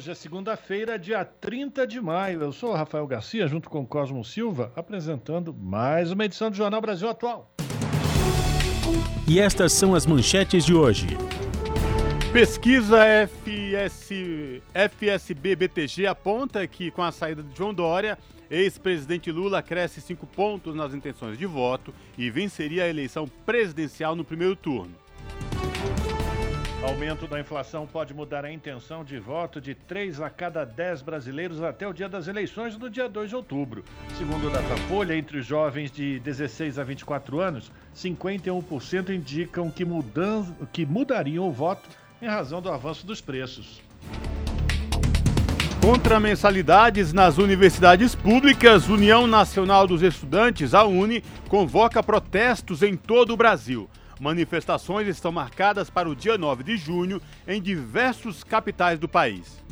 Hoje é segunda-feira, dia 30 de maio. Eu sou o Rafael Garcia, junto com Cosmo Silva, apresentando mais uma edição do Jornal Brasil Atual. E estas são as manchetes de hoje. Pesquisa FS, FSB-BTG aponta que com a saída de João Dória, ex-presidente Lula cresce cinco pontos nas intenções de voto e venceria a eleição presidencial no primeiro turno. Aumento da inflação pode mudar a intenção de voto de 3 a cada 10 brasileiros até o dia das eleições, no dia 2 de outubro. Segundo o Datafolha, entre os jovens de 16 a 24 anos, 51% indicam que, mudan que mudariam o voto em razão do avanço dos preços. Contra mensalidades nas universidades públicas, União Nacional dos Estudantes, a UNE, convoca protestos em todo o Brasil. Manifestações estão marcadas para o dia 9 de junho em diversos capitais do país.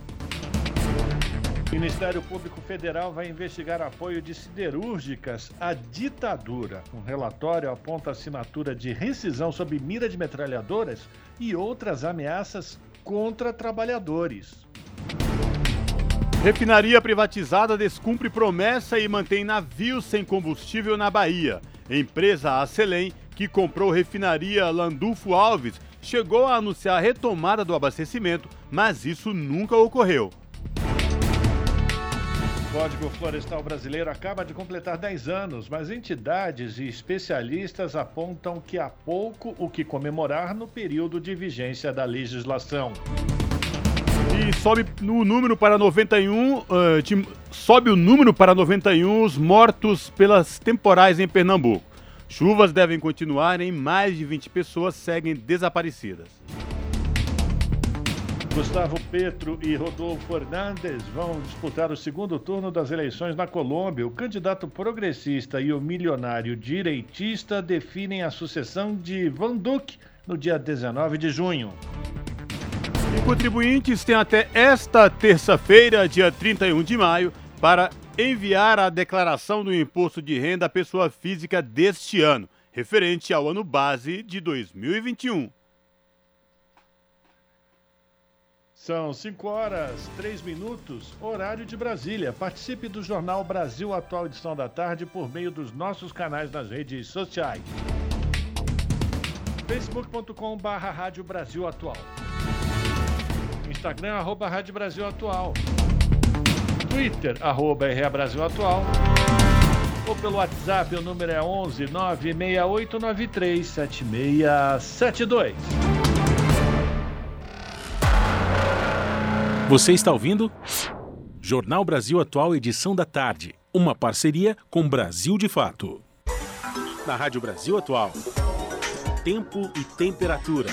O Ministério Público Federal vai investigar apoio de siderúrgicas à ditadura. Um relatório aponta assinatura de rescisão sob mira de metralhadoras e outras ameaças contra trabalhadores. Refinaria privatizada descumpre promessa e mantém navios sem combustível na Bahia. Empresa Acelém que comprou refinaria Landulfo Alves, chegou a anunciar a retomada do abastecimento, mas isso nunca ocorreu. O Código Florestal Brasileiro acaba de completar 10 anos, mas entidades e especialistas apontam que há pouco o que comemorar no período de vigência da legislação. E sobe no número para 91, uh, de, sobe o número para 91 os mortos pelas temporais em Pernambuco. Chuvas devem continuar em mais de 20 pessoas seguem desaparecidas. Gustavo Petro e Rodolfo Fernandes vão disputar o segundo turno das eleições na Colômbia. O candidato progressista e o milionário direitista definem a sucessão de Van Duque no dia 19 de junho. E contribuintes têm até esta terça-feira, dia 31 de maio, para enviar a declaração do imposto de renda à pessoa física deste ano, referente ao ano base de 2021. São 5 horas, 3 minutos, horário de Brasília. Participe do Jornal Brasil Atual Edição da Tarde por meio dos nossos canais nas redes sociais. facebook.com Rádio Brasil Atual Instagram, arroba Rádio Brasil Atual Twitter, arroba RA Brasil Atual. Ou pelo WhatsApp, o número é 11 96893 7672. Você está ouvindo? Jornal Brasil Atual, edição da tarde. Uma parceria com Brasil de Fato. Na Rádio Brasil Atual. Tempo e temperatura.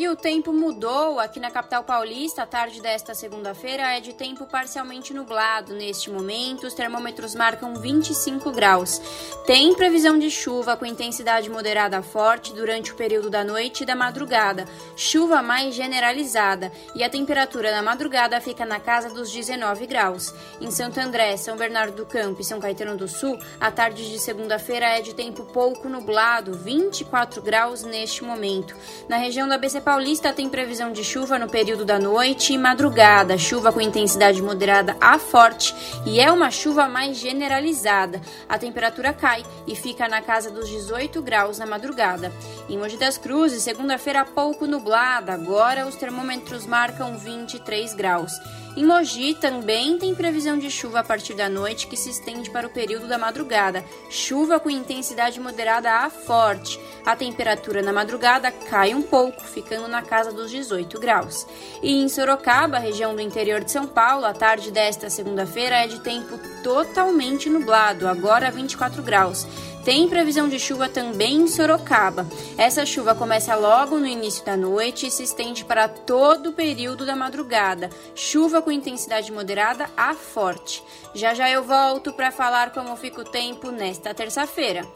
E o tempo mudou aqui na capital paulista. A tarde desta segunda-feira é de tempo parcialmente nublado. Neste momento, os termômetros marcam 25 graus. Tem previsão de chuva com intensidade moderada forte durante o período da noite e da madrugada. Chuva mais generalizada. E a temperatura na madrugada fica na casa dos 19 graus. Em Santo André, São Bernardo do Campo e São Caetano do Sul, a tarde de segunda-feira é de tempo pouco nublado, 24 graus neste momento. Na região da BC Paulista tem previsão de chuva no período da noite e madrugada, chuva com intensidade moderada a forte e é uma chuva mais generalizada. A temperatura cai e fica na casa dos 18 graus na madrugada. Em Mogi das Cruzes, segunda-feira pouco nublada, agora os termômetros marcam 23 graus. Em Mogi também tem previsão de chuva a partir da noite que se estende para o período da madrugada. Chuva com intensidade moderada a forte. A temperatura na madrugada cai um pouco, ficando na casa dos 18 graus. E em Sorocaba, região do interior de São Paulo, a tarde desta segunda-feira é de tempo totalmente nublado, agora 24 graus. Tem previsão de chuva também em Sorocaba. Essa chuva começa logo no início da noite e se estende para todo o período da madrugada. Chuva com intensidade moderada a forte. Já já eu volto para falar como fica o tempo nesta terça-feira.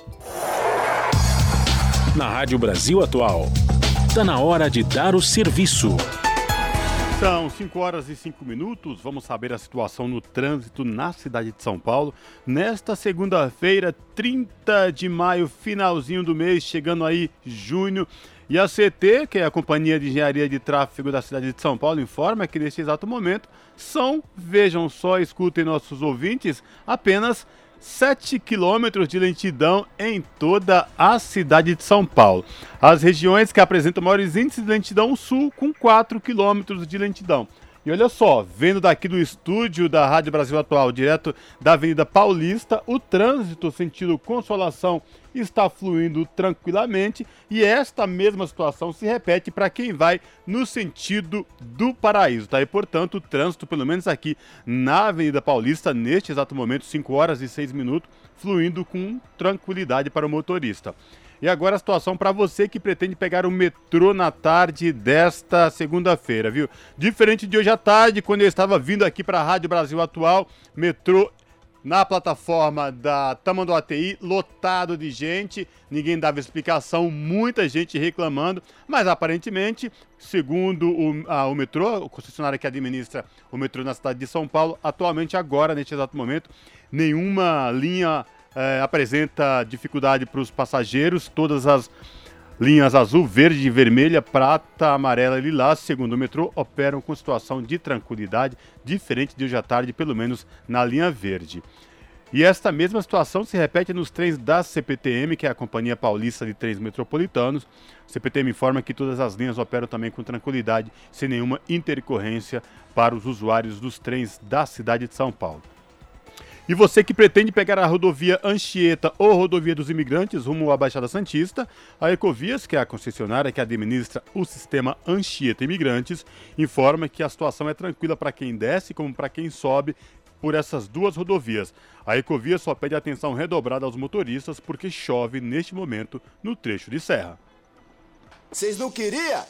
Na Rádio Brasil Atual, está na hora de dar o serviço. São 5 horas e 5 minutos. Vamos saber a situação no trânsito na cidade de São Paulo. Nesta segunda-feira, 30 de maio, finalzinho do mês, chegando aí junho. E a CT, que é a Companhia de Engenharia de Tráfego da cidade de São Paulo, informa que neste exato momento são, vejam só, escutem nossos ouvintes, apenas 7 quilômetros de lentidão em toda a cidade de São Paulo. As regiões que apresentam maiores índices de lentidão sul, com 4 quilômetros de lentidão. E olha só, vendo daqui do estúdio da Rádio Brasil Atual, direto da Avenida Paulista, o trânsito sentido Consolação está fluindo tranquilamente e esta mesma situação se repete para quem vai no sentido do Paraíso, tá? E portanto, o trânsito, pelo menos aqui na Avenida Paulista, neste exato momento, 5 horas e 6 minutos, fluindo com tranquilidade para o motorista. E agora a situação para você que pretende pegar o metrô na tarde desta segunda-feira, viu? Diferente de hoje à tarde, quando eu estava vindo aqui para a Rádio Brasil Atual, metrô na plataforma da Tamanduá ATI, lotado de gente, ninguém dava explicação, muita gente reclamando, mas aparentemente, segundo o, a, o metrô, o concessionário que administra o metrô na cidade de São Paulo, atualmente agora, neste exato momento, nenhuma linha é, apresenta dificuldade para os passageiros. Todas as linhas azul, verde, vermelha, prata, amarela e lilás, segundo o metrô, operam com situação de tranquilidade, diferente de hoje à tarde, pelo menos na linha verde. E esta mesma situação se repete nos trens da CPTM, que é a Companhia Paulista de Trens Metropolitanos. A CPTM informa que todas as linhas operam também com tranquilidade, sem nenhuma intercorrência para os usuários dos trens da cidade de São Paulo. E você que pretende pegar a rodovia Anchieta ou rodovia dos imigrantes rumo à Baixada Santista, a Ecovias, que é a concessionária que administra o sistema Anchieta Imigrantes, informa que a situação é tranquila para quem desce como para quem sobe por essas duas rodovias. A Ecovia só pede atenção redobrada aos motoristas porque chove neste momento no trecho de serra. Vocês não queriam?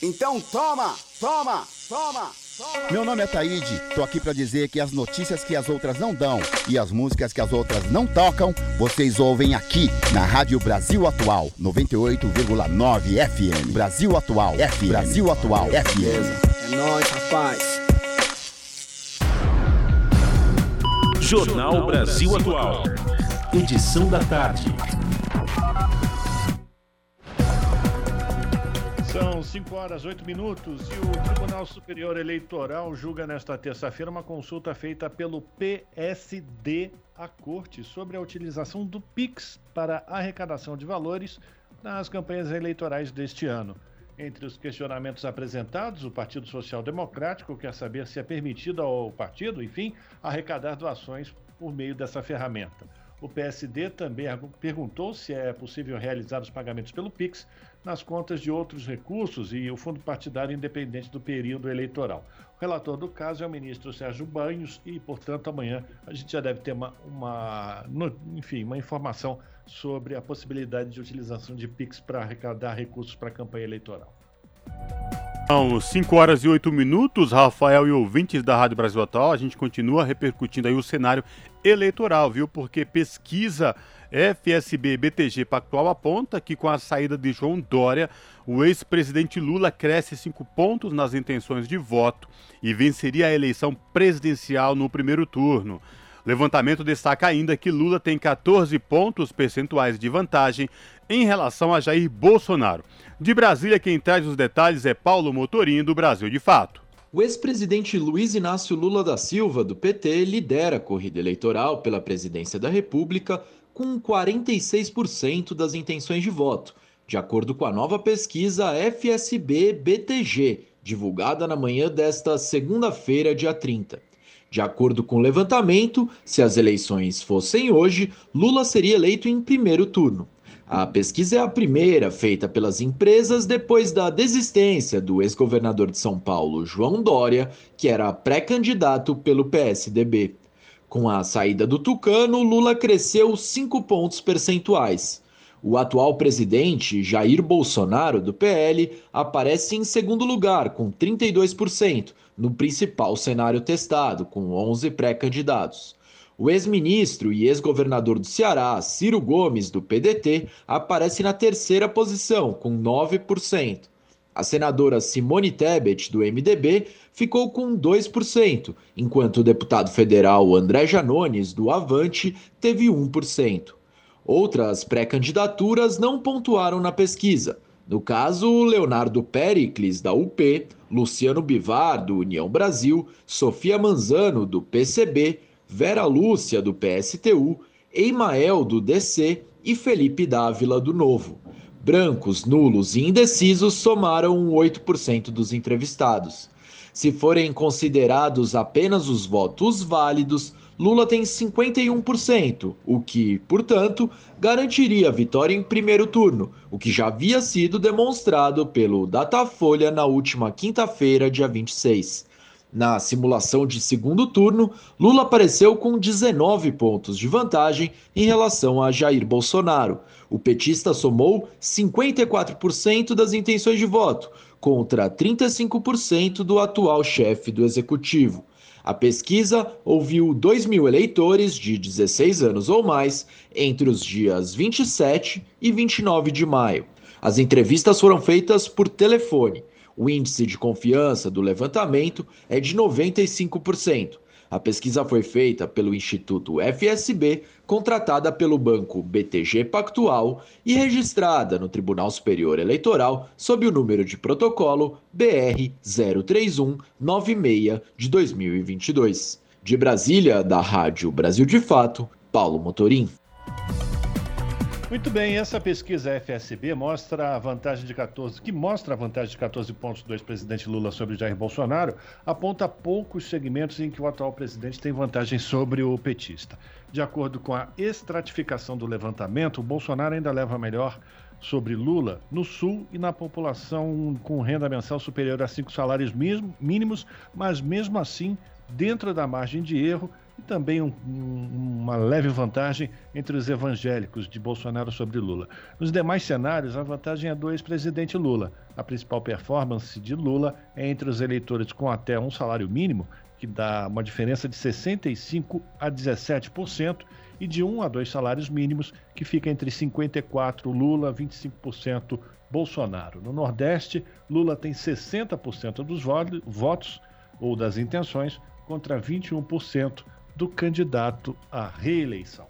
Então toma, toma, toma! Meu nome é Taíde, tô aqui para dizer que as notícias que as outras não dão e as músicas que as outras não tocam, vocês ouvem aqui na Rádio Brasil Atual, 98,9 FM. Brasil Atual, FM. Brasil Atual, FM. É nóis, rapaz. Jornal Brasil Atual. Edição da tarde. São 5 horas 8 minutos e o Tribunal Superior Eleitoral julga nesta terça-feira uma consulta feita pelo PSD à Corte sobre a utilização do PIX para arrecadação de valores nas campanhas eleitorais deste ano. Entre os questionamentos apresentados, o Partido Social Democrático quer saber se é permitido ao partido, enfim, arrecadar doações por meio dessa ferramenta. O PSD também perguntou se é possível realizar os pagamentos pelo PIX nas contas de outros recursos e o fundo partidário independente do período eleitoral. O relator do caso é o ministro Sérgio Banhos e, portanto, amanhã a gente já deve ter uma, uma enfim, uma informação sobre a possibilidade de utilização de PIX para arrecadar recursos para a campanha eleitoral. São 5 horas e 8 minutos, Rafael e ouvintes da Rádio Brasil Atual, a gente continua repercutindo aí o cenário eleitoral, viu? Porque pesquisa FSB BTG Pactual aponta que com a saída de João Dória, o ex-presidente Lula cresce cinco pontos nas intenções de voto e venceria a eleição presidencial no primeiro turno. Levantamento destaca ainda que Lula tem 14 pontos percentuais de vantagem em relação a Jair Bolsonaro. De Brasília, quem traz os detalhes é Paulo Motorinho, do Brasil de Fato. O ex-presidente Luiz Inácio Lula da Silva, do PT, lidera a corrida eleitoral pela presidência da República com 46% das intenções de voto, de acordo com a nova pesquisa FSB-BTG, divulgada na manhã desta segunda-feira, dia 30. De acordo com o levantamento, se as eleições fossem hoje, Lula seria eleito em primeiro turno. A pesquisa é a primeira feita pelas empresas depois da desistência do ex-governador de São Paulo, João Dória, que era pré-candidato pelo PSDB. Com a saída do Tucano, Lula cresceu 5 pontos percentuais. O atual presidente, Jair Bolsonaro, do PL, aparece em segundo lugar, com 32%, no principal cenário testado, com 11 pré-candidatos. O ex-ministro e ex-governador do Ceará, Ciro Gomes, do PDT, aparece na terceira posição, com 9%. A senadora Simone Tebet, do MDB, ficou com 2%, enquanto o deputado federal André Janones, do Avante, teve 1%. Outras pré-candidaturas não pontuaram na pesquisa. No caso, Leonardo Pericles, da UP, Luciano Bivar, do União Brasil, Sofia Manzano, do PCB, Vera Lúcia, do PSTU, Eimael, do DC e Felipe Dávila, do Novo. Brancos, nulos e indecisos somaram 8% dos entrevistados. Se forem considerados apenas os votos válidos, Lula tem 51%, o que, portanto, garantiria a vitória em primeiro turno, o que já havia sido demonstrado pelo Datafolha na última quinta-feira, dia 26. Na simulação de segundo turno, Lula apareceu com 19 pontos de vantagem em relação a Jair Bolsonaro. O petista somou 54% das intenções de voto, contra 35% do atual chefe do executivo. A pesquisa ouviu 2 mil eleitores de 16 anos ou mais entre os dias 27 e 29 de maio. As entrevistas foram feitas por telefone. O índice de confiança do levantamento é de 95%. A pesquisa foi feita pelo Instituto FSB, contratada pelo banco BTG Pactual e registrada no Tribunal Superior Eleitoral sob o número de protocolo BR 03196 de 2022. De Brasília, da Rádio Brasil de Fato, Paulo Motorim. Muito bem, essa pesquisa FSB mostra a vantagem de 14, que mostra a vantagem de 14 pontos do ex-presidente Lula sobre Jair Bolsonaro, aponta poucos segmentos em que o atual presidente tem vantagem sobre o petista. De acordo com a estratificação do levantamento, o Bolsonaro ainda leva melhor sobre Lula no Sul e na população com renda mensal superior a cinco salários mínimos, mas mesmo assim dentro da margem de erro e também um, uma leve vantagem entre os evangélicos de Bolsonaro sobre Lula. Nos demais cenários, a vantagem é do ex-presidente Lula. A principal performance de Lula é entre os eleitores com até um salário mínimo, que dá uma diferença de 65% a 17%, e de um a dois salários mínimos, que fica entre 54% Lula, 25% Bolsonaro. No Nordeste, Lula tem 60% dos votos ou das intenções contra 21% do candidato à reeleição.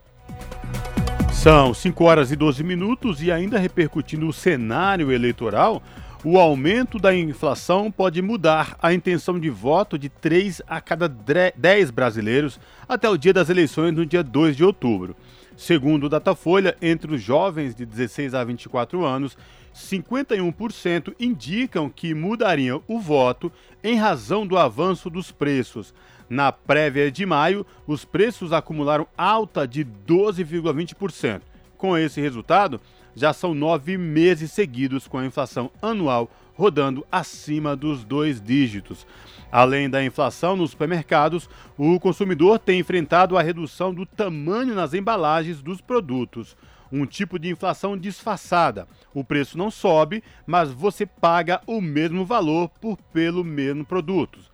São 5 horas e 12 minutos e ainda repercutindo o cenário eleitoral, o aumento da inflação pode mudar a intenção de voto de 3 a cada 10 brasileiros até o dia das eleições no dia 2 de outubro. Segundo o Datafolha, entre os jovens de 16 a 24 anos, 51% indicam que mudariam o voto em razão do avanço dos preços. Na prévia de maio, os preços acumularam alta de 12,20%. Com esse resultado, já são nove meses seguidos com a inflação anual rodando acima dos dois dígitos. Além da inflação nos supermercados, o consumidor tem enfrentado a redução do tamanho nas embalagens dos produtos. Um tipo de inflação disfarçada. O preço não sobe, mas você paga o mesmo valor por pelo mesmo produto.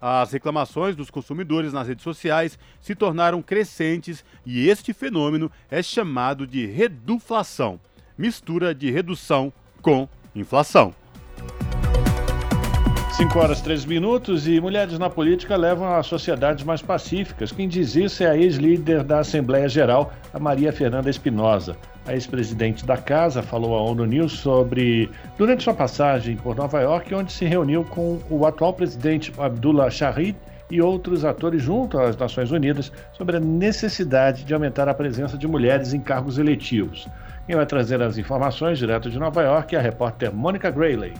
As reclamações dos consumidores nas redes sociais se tornaram crescentes e este fenômeno é chamado de reduflação mistura de redução com inflação. 5 horas 3 minutos e mulheres na política levam a sociedades mais pacíficas. Quem diz isso é a ex-líder da Assembleia Geral, a Maria Fernanda Espinosa. A ex-presidente da casa falou à ONU News sobre durante sua passagem por Nova York, onde se reuniu com o atual presidente Abdullah Shahid e outros atores junto às Nações Unidas sobre a necessidade de aumentar a presença de mulheres em cargos eletivos. Quem vai trazer as informações direto de Nova York é a repórter Mônica Grayley.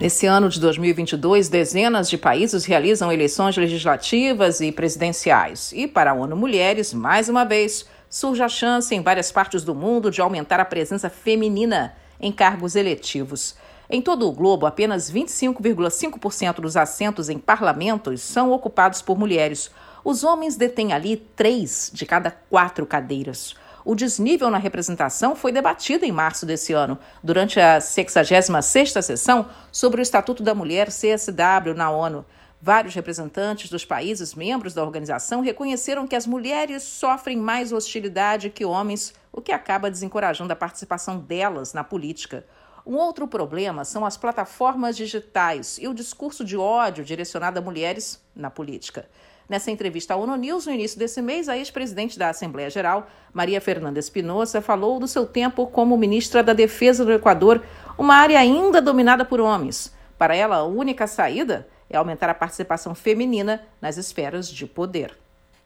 Nesse ano de 2022, dezenas de países realizam eleições legislativas e presidenciais. E para a ONU Mulheres, mais uma vez, surge a chance em várias partes do mundo de aumentar a presença feminina em cargos eletivos. Em todo o globo, apenas 25,5% dos assentos em parlamentos são ocupados por mulheres, Os homens detêm ali três de cada quatro cadeiras. O desnível na representação foi debatido em março desse ano, durante a 66ª sessão sobre o Estatuto da Mulher CSW na ONU. Vários representantes dos países membros da organização reconheceram que as mulheres sofrem mais hostilidade que homens, o que acaba desencorajando a participação delas na política. Um outro problema são as plataformas digitais e o discurso de ódio direcionado a mulheres na política. Nessa entrevista à ONU News, no início desse mês, a ex-presidente da Assembleia Geral, Maria Fernanda Espinosa, falou do seu tempo como ministra da Defesa do Equador, uma área ainda dominada por homens. Para ela, a única saída é aumentar a participação femenina nas esferas de poder.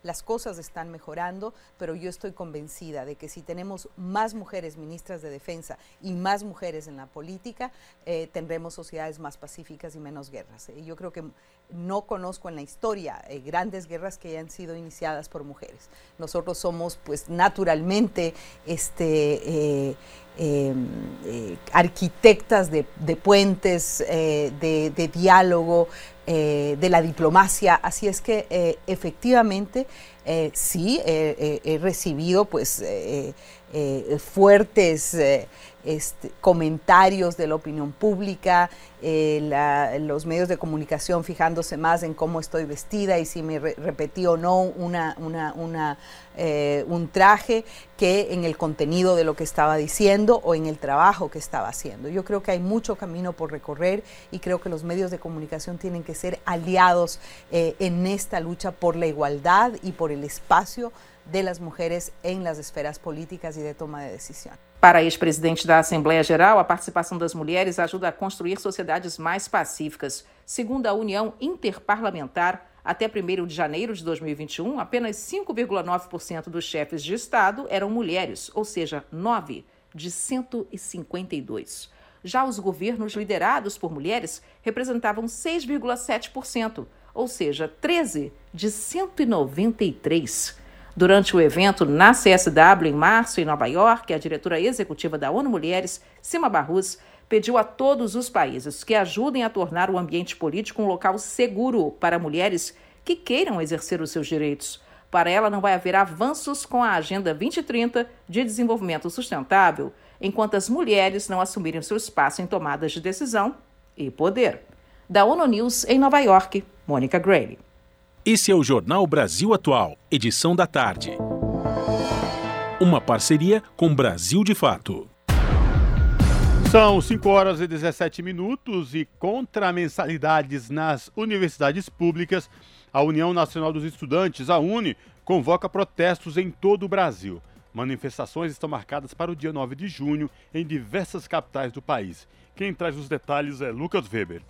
las cosas están mejorando, pero yo estoy convencida de que si tenemos más mujeres ministras de defensa y más mujeres en la política, eh, tendremos sociedades más pacíficas y menos guerras. Y yo creo que no conozco en la historia eh, grandes guerras que hayan sido iniciadas por mujeres. Nosotros somos, pues, naturalmente, este, eh, em, arquitectas de, puentes, de, de diálogo, eh, de la diplomacia. Así es que eh, efectivamente eh, sí he recibido pues fuertes este, comentarios de la opinión pública, eh, los medios de comunicación fijándose más en cómo estoy vestida y si me repetí o no una, eh, un traje que en el contenido de lo que estaba diciendo o en el trabajo que estaba haciendo. Yo creo que hay mucho camino por recorrer y creo que los medios de comunicación tienen que ser aliados eh, en esta lucha por la igualdad y por el espacio de las mujeres en las esferas políticas y de toma de decisión. Para a ex-presidente da Assembleia Geral, a participação das mulheres ajuda a construir sociedades mais pacíficas. Segundo a União Interparlamentar, até 1 de janeiro de 2021, apenas 5,9% dos chefes de Estado eram mulheres, ou seja, 9 de 152. Já os governos liderados por mulheres representavam 6,7%, ou seja, 13 de 193. Durante o evento na CSW em março, em Nova York, a diretora executiva da ONU Mulheres, Sima Barrus, pediu a todos os países que ajudem a tornar o ambiente político um local seguro para mulheres que queiram exercer os seus direitos. Para ela, não vai haver avanços com a Agenda 2030 de Desenvolvimento Sustentável enquanto as mulheres não assumirem seu espaço em tomadas de decisão e poder. Da ONU News em Nova York, Mônica Gray. Esse é o Jornal Brasil Atual, edição da tarde. Uma parceria com Brasil de Fato. São 5 horas e 17 minutos e contra mensalidades nas universidades públicas, a União Nacional dos Estudantes, a UNE, convoca protestos em todo o Brasil. Manifestações estão marcadas para o dia 9 de junho em diversas capitais do país. Quem traz os detalhes é Lucas Weber.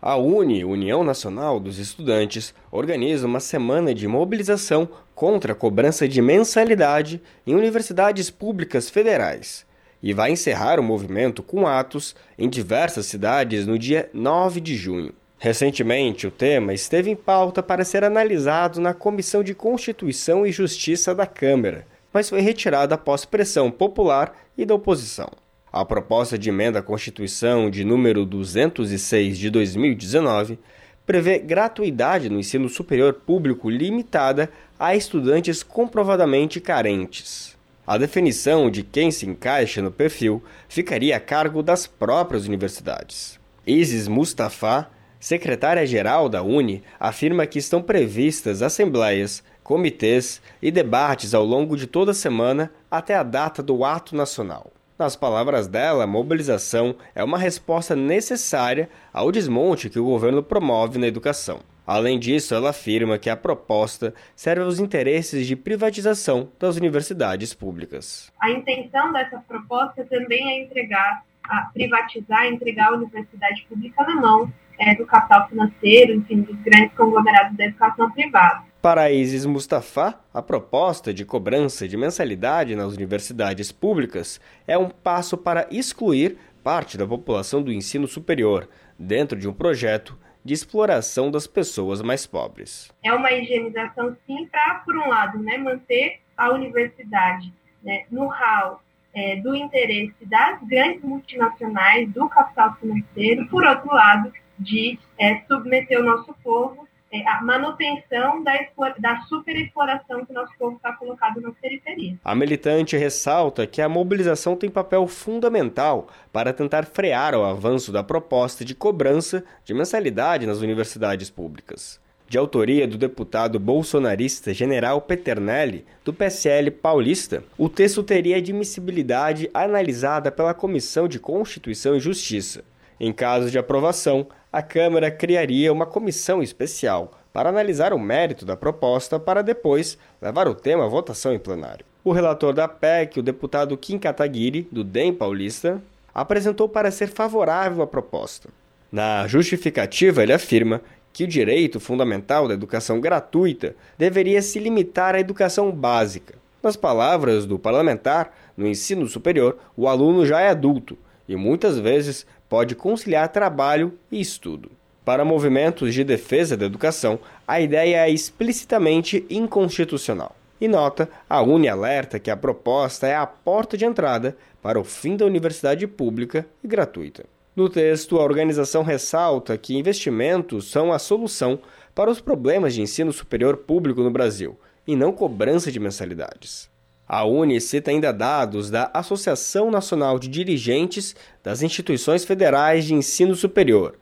A UNE, União Nacional dos Estudantes, organiza uma semana de mobilização contra a cobrança de mensalidade em universidades públicas federais e vai encerrar o movimento com atos em diversas cidades no dia 9 de junho. Recentemente, o tema esteve em pauta para ser analisado na Comissão de Constituição e Justiça da Câmara, mas foi retirado após pressão popular e da oposição. A proposta de emenda à Constituição de número 206 de 2019 prevê gratuidade no ensino superior público limitada a estudantes comprovadamente carentes. A definição de quem se encaixa no perfil ficaria a cargo das próprias universidades. Isis Mustafa, secretária-geral da UNE, afirma que estão previstas assembleias, comitês e debates ao longo de toda a semana até a data do ato nacional. Nas palavras dela, a mobilização é uma resposta necessária ao desmonte que o governo promove na educação. Além disso, ela afirma que a proposta serve aos interesses de privatização das universidades públicas. A intenção dessa proposta também é entregar, a privatizar, entregar a universidade pública na mão é, do capital financeiro, enfim, dos grandes conglomerados da educação privada. Para Isis Mustafa, a proposta de cobrança de mensalidade nas universidades públicas é um passo para excluir parte da população do ensino superior, dentro de um projeto de exploração das pessoas mais pobres. É uma higienização, sim, para, por um lado, né, manter a universidade né, no hall é, do interesse das grandes multinacionais, do capital financeiro, por outro lado, de é, submeter o nosso povo é, a manutenção da, da superexploração que nosso povo está colocado nas periferias. A militante ressalta que a mobilização tem papel fundamental para tentar frear o avanço da proposta de cobrança de mensalidade nas universidades públicas. De autoria do deputado bolsonarista General Peternelli, do PSL paulista, o texto teria admissibilidade analisada pela Comissão de Constituição e Justiça. Em caso de aprovação, a Câmara criaria uma comissão especial para analisar o mérito da proposta para depois levar o tema à votação em plenário. O relator da PEC, o deputado Kim Kataguiri, do DEM paulista, apresentou para ser favorável à proposta. Na justificativa, ele afirma que o direito fundamental da educação gratuita deveria se limitar à educação básica. Nas palavras do parlamentar, no ensino superior, o aluno já é adulto e muitas vezes pode conciliar trabalho e estudo. Para movimentos de defesa da educação, a ideia é explicitamente inconstitucional. E nota, a Uni alerta que a proposta é a porta de entrada para o fim da universidade pública e gratuita. No texto, a organização ressalta que investimentos são a solução para os problemas de ensino superior público no Brasil, e não cobrança de mensalidades. A Uni cita ainda dados da Associação Nacional de Dirigentes das Instituições Federais de Ensino Superior,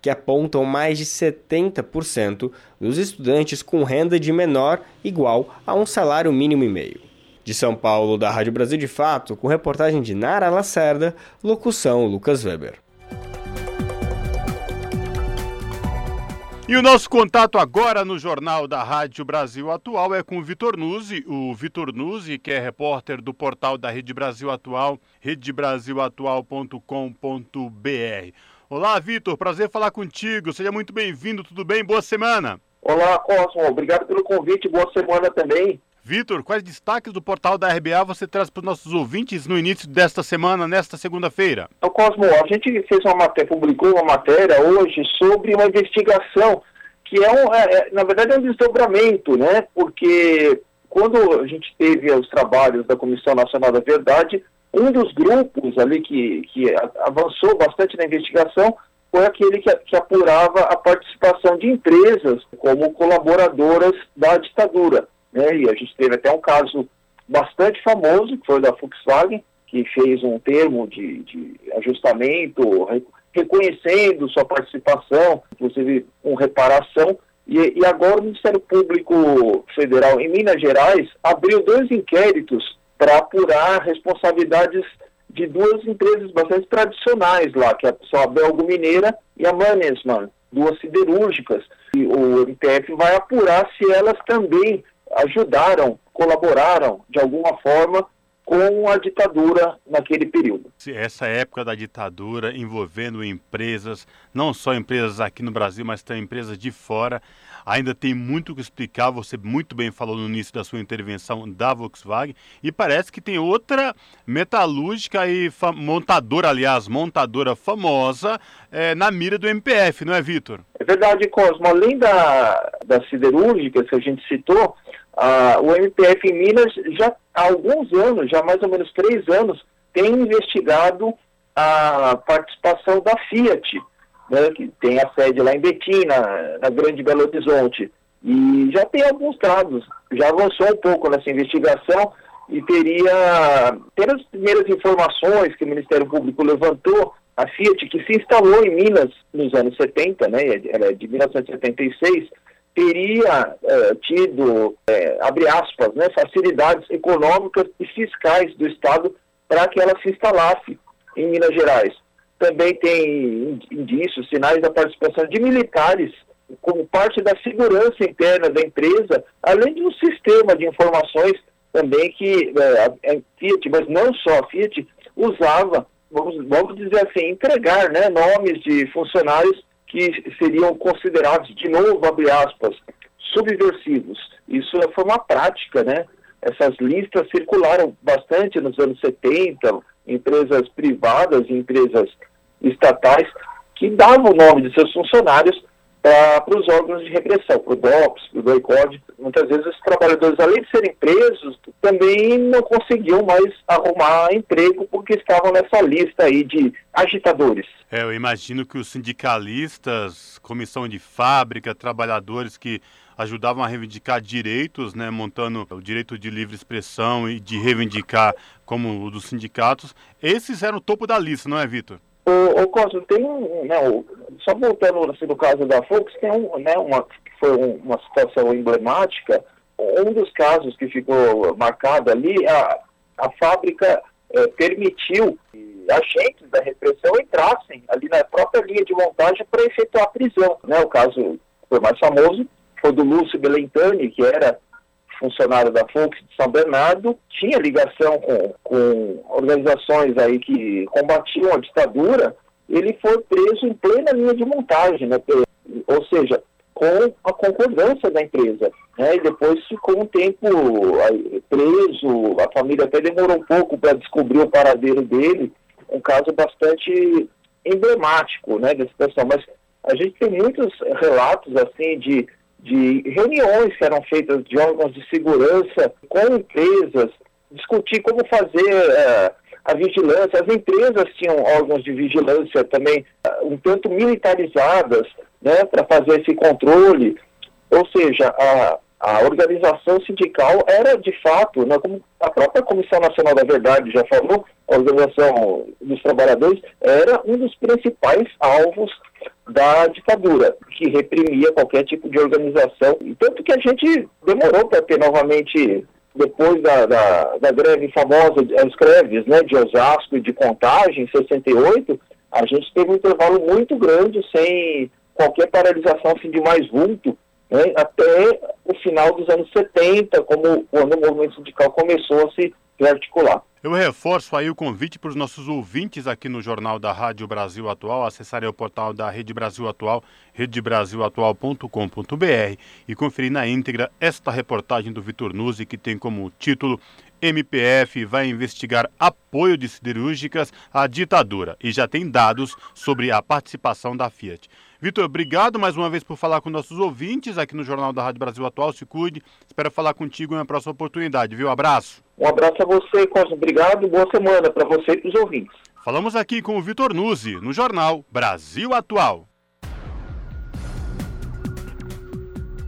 que apontam mais de 70% dos estudantes com renda de menor igual a um salário mínimo e meio. De São Paulo, da Rádio Brasil de Fato, com reportagem de Nara Lacerda, locução Lucas Weber. E o nosso contato agora no Jornal da Rádio Brasil Atual é com o Vitor Nuzzi, o Vitor Nuzzi, que é repórter do portal da Rede Brasil Atual, redebrasilatual.com.br. Olá, Vitor, prazer falar contigo. Seja muito bem-vindo, tudo bem? Boa semana. Olá, Cosmo, obrigado pelo convite, boa semana também. Vitor, quais destaques do portal da RBA você traz para os nossos ouvintes no início desta semana, nesta segunda-feira? O Cosmo, a gente fez uma matéria, publicou uma matéria hoje sobre uma investigação que é, um, é, é, na verdade, é um desdobramento, né? Porque quando a gente teve os trabalhos da Comissão Nacional da Verdade, um dos grupos ali que, que avançou bastante na investigação foi aquele que, que apurava a participação de empresas como colaboradoras da ditadura. Né? E a gente teve até um caso bastante famoso, que foi da Volkswagen, que fez um termo de, de ajustamento, reconhecendo sua participação, inclusive com reparação. E, e, agora o Ministério Público Federal em Minas Gerais abriu dois inquéritos para apurar responsabilidades de duas empresas bastante tradicionais lá, que é a Belgo Mineira e a Mannesmann, duas siderúrgicas. E o MPF vai apurar se elas também ajudaram, colaboraram de alguma forma com a ditadura naquele período. Essa época da ditadura envolvendo empresas, não só empresas aqui no Brasil, mas também empresas de fora, ainda tem muito o que explicar. Você muito bem falou no início da sua intervenção da Volkswagen e parece que tem outra metalúrgica e montadora, aliás, montadora famosa é, na mira do MPF, não é, Vitor? É verdade, Cosmo. Além da, das siderúrgicas que a gente citou, ah, o MPF em Minas já há alguns anos, já mais ou menos três anos, tem investigado a participação da Fiat, né, que tem a sede lá em Betim, na, na Grande Belo Horizonte. E já tem alguns dados, já avançou um pouco nessa investigação e teria, pelas primeiras informações que o Ministério Público levantou, a Fiat, que se instalou em Minas nos anos 70, né, ela é de 1976, teria é, tido, é, abre aspas, né, facilidades econômicas e fiscais do Estado para que ela se instalasse em Minas Gerais. Também tem indícios, sinais da participação de militares como parte da segurança interna da empresa, além de um sistema de informações também que é, a Fiat, mas não só a Fiat, usava, vamos, vamos dizer assim, entregar né, nomes de funcionários que seriam considerados, de novo, abre aspas, subversivos. Isso foi uma prática, né? Essas listas circularam bastante nos anos 70, empresas privadas empresas estatais que davam o nome de seus funcionários para os órgãos de repressão, para o DOPS, para o DOICOD. Muitas vezes os trabalhadores, além de serem presos, também não conseguiam mais arrumar emprego porque estavam nessa lista aí de agitadores. É, eu imagino que os sindicalistas, comissão de fábrica, trabalhadores que ajudavam a reivindicar direitos, né, montando o direito de livre expressão e de reivindicar como o dos sindicatos, esses eram o topo da lista, não é, Vitor? O, o Costa, tem um, né, só voltando assim, no caso da Fox, tem um, né, uma, foi uma situação emblemática, um dos casos que ficou marcado ali, a, a fábrica é, permitiu que agentes da repressão entrassem ali na própria linha de montagem para efetuar prisão. Né? O caso foi mais famoso foi do Lúcio Belentani, que era funcionário da Fox de São Bernardo, tinha ligação com, com organizações aí que combatiam a ditadura, ele foi preso em plena linha de montagem, né? ou seja, com a concordância da empresa. Né? E depois ficou um tempo preso, a família até demorou um pouco para descobrir o paradeiro dele, um caso bastante emblemático né, dessa situação. Mas a gente tem muitos relatos assim de de reuniões que eram feitas de órgãos de segurança com empresas, discutir como fazer uh, a vigilância. As empresas tinham órgãos de vigilância também uh, um tanto militarizadas né, para fazer esse controle. Ou seja, a, a organização sindical era, de fato, né, como a própria Comissão Nacional da Verdade já falou, a organização dos trabalhadores era um dos principais alvos da ditadura, que reprimia qualquer tipo de organização. E tanto que a gente demorou para ter novamente, depois da, da, da, greve famosa, as greves né, de Osasco e de Contagem, em 68, a gente teve um intervalo muito grande sem qualquer paralisação assim, de mais vulto, né, até o final dos anos 70, como quando o movimento sindical começou a se articular. Eu reforço aí o convite para os nossos ouvintes aqui no Jornal da Rádio Brasil Atual, acessarem o portal da Rede Brasil Atual, redebrasilatual.com.br e conferir na íntegra esta reportagem do Vitor Nuzzi, que tem como título MPF vai investigar apoio de siderúrgicas à ditadura e já tem dados sobre a participação da Fiat. Vitor, obrigado mais uma vez por falar com nossos ouvintes aqui no Jornal da Rádio Brasil Atual. Se cuide. Espero falar contigo em uma próxima oportunidade, viu? Abraço. Um abraço a você, Costa. Obrigado. Boa semana para você e para os ouvintes. Falamos aqui com o Vitor Nuzzi, no Jornal Brasil Atual.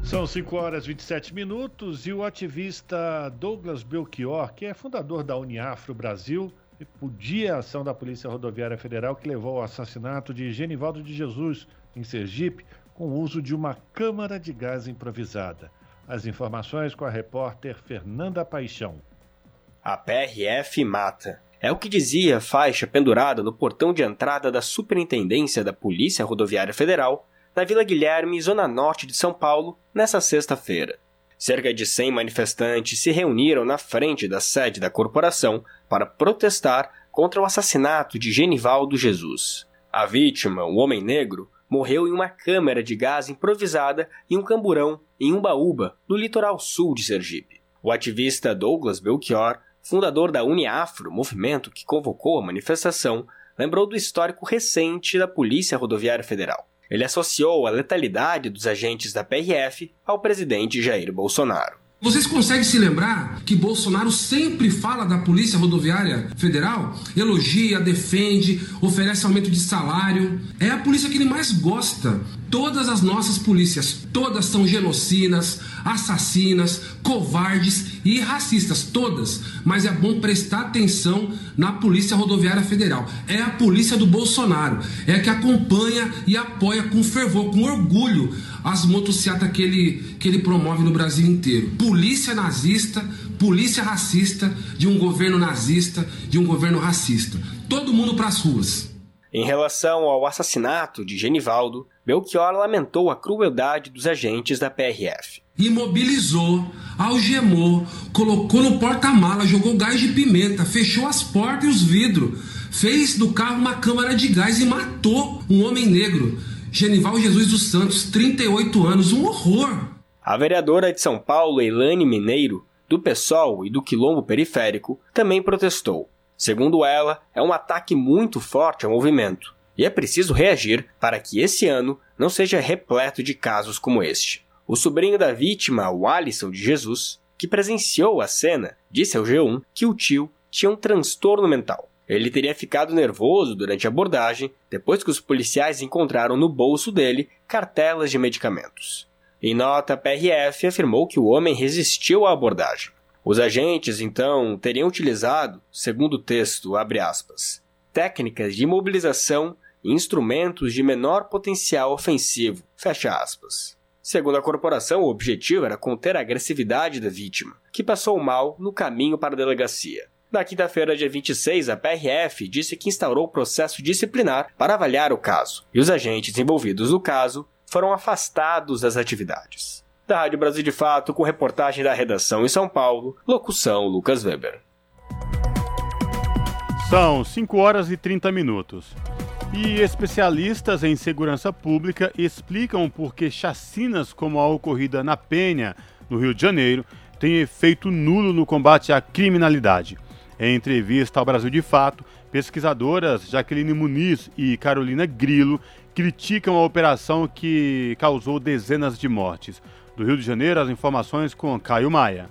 São 5 horas e 27 minutos e o ativista Douglas Belchior, que é fundador da Uniafro Brasil, repudia a ação da Polícia Rodoviária Federal que levou ao assassinato de Genivaldo de Jesus, em Sergipe, com o uso de uma câmara de gás improvisada. As informações com a repórter Fernanda Paixão. A PRF mata. É o que dizia a faixa pendurada no portão de entrada da Superintendência da Polícia Rodoviária Federal, na Vila Guilherme, zona norte de São Paulo, nessa sexta-feira. Cerca de 100 manifestantes se reuniram na frente da sede da corporação para protestar contra o assassinato de Genivaldo Jesus. A vítima, um homem negro, morreu em uma câmara de gás improvisada em um camburão em Umbaúba, no litoral sul de Sergipe. O ativista Douglas Belchior, fundador da Uniafro, movimento que convocou a manifestação, lembrou do histórico recente da Polícia Rodoviária Federal. Ele associou a letalidade dos agentes da PRF ao presidente Jair Bolsonaro. Vocês conseguem se lembrar que Bolsonaro sempre fala da Polícia Rodoviária Federal? Elogia, defende, oferece aumento de salário. É a polícia que ele mais gosta. Todas as nossas polícias, todas são genocidas, assassinas, covardes e racistas, todas. Mas é bom prestar atenção na Polícia Rodoviária Federal. É a polícia do Bolsonaro, é a que acompanha e apoia com fervor, com orgulho as motocicletas que ele, que ele promove no Brasil inteiro. Polícia nazista, polícia racista, de um governo nazista, de um governo racista. Todo mundo para as ruas. Em relação ao assassinato de Genivaldo, Belchior lamentou a crueldade dos agentes da PRF. Imobilizou, algemou, colocou no porta-mala, jogou gás de pimenta, fechou as portas e os vidros, fez do carro uma câmara de gás e matou um homem negro. Genival Jesus dos Santos, 38 anos, um horror. A vereadora de São Paulo, Elane Mineiro, do PSOL e do Quilombo Periférico, também protestou. Segundo ela, é um ataque muito forte ao movimento. E é preciso reagir para que esse ano não seja repleto de casos como este. O sobrinho da vítima, o Alisson de Jesus, que presenciou a cena, disse ao G1 que o tio tinha um transtorno mental. Ele teria ficado nervoso durante a abordagem depois que os policiais encontraram no bolso dele cartelas de medicamentos. Em nota, a PRF afirmou que o homem resistiu à abordagem. Os agentes, então, teriam utilizado, segundo o texto, aspas, técnicas de imobilização e instrumentos de menor potencial ofensivo. Segundo a corporação, o objetivo era conter a agressividade da vítima, que passou mal no caminho para a delegacia. Na quinta-feira, dia 26, a PRF disse que instaurou processo disciplinar para avaliar o caso, e os agentes envolvidos no caso foram afastados das atividades. Da Rádio Brasil de Fato, com reportagem da redação em São Paulo, locução Lucas Weber. São 5 horas e 30 minutos. E especialistas em segurança pública explicam por que chacinas como a ocorrida na Penha, no Rio de Janeiro, têm efeito nulo no combate à criminalidade. Em entrevista ao Brasil de Fato, pesquisadoras Jaqueline Muniz e Carolina Grilo criticam a operação que causou dezenas de mortes. Do Rio de Janeiro, as informações com Caio Maia.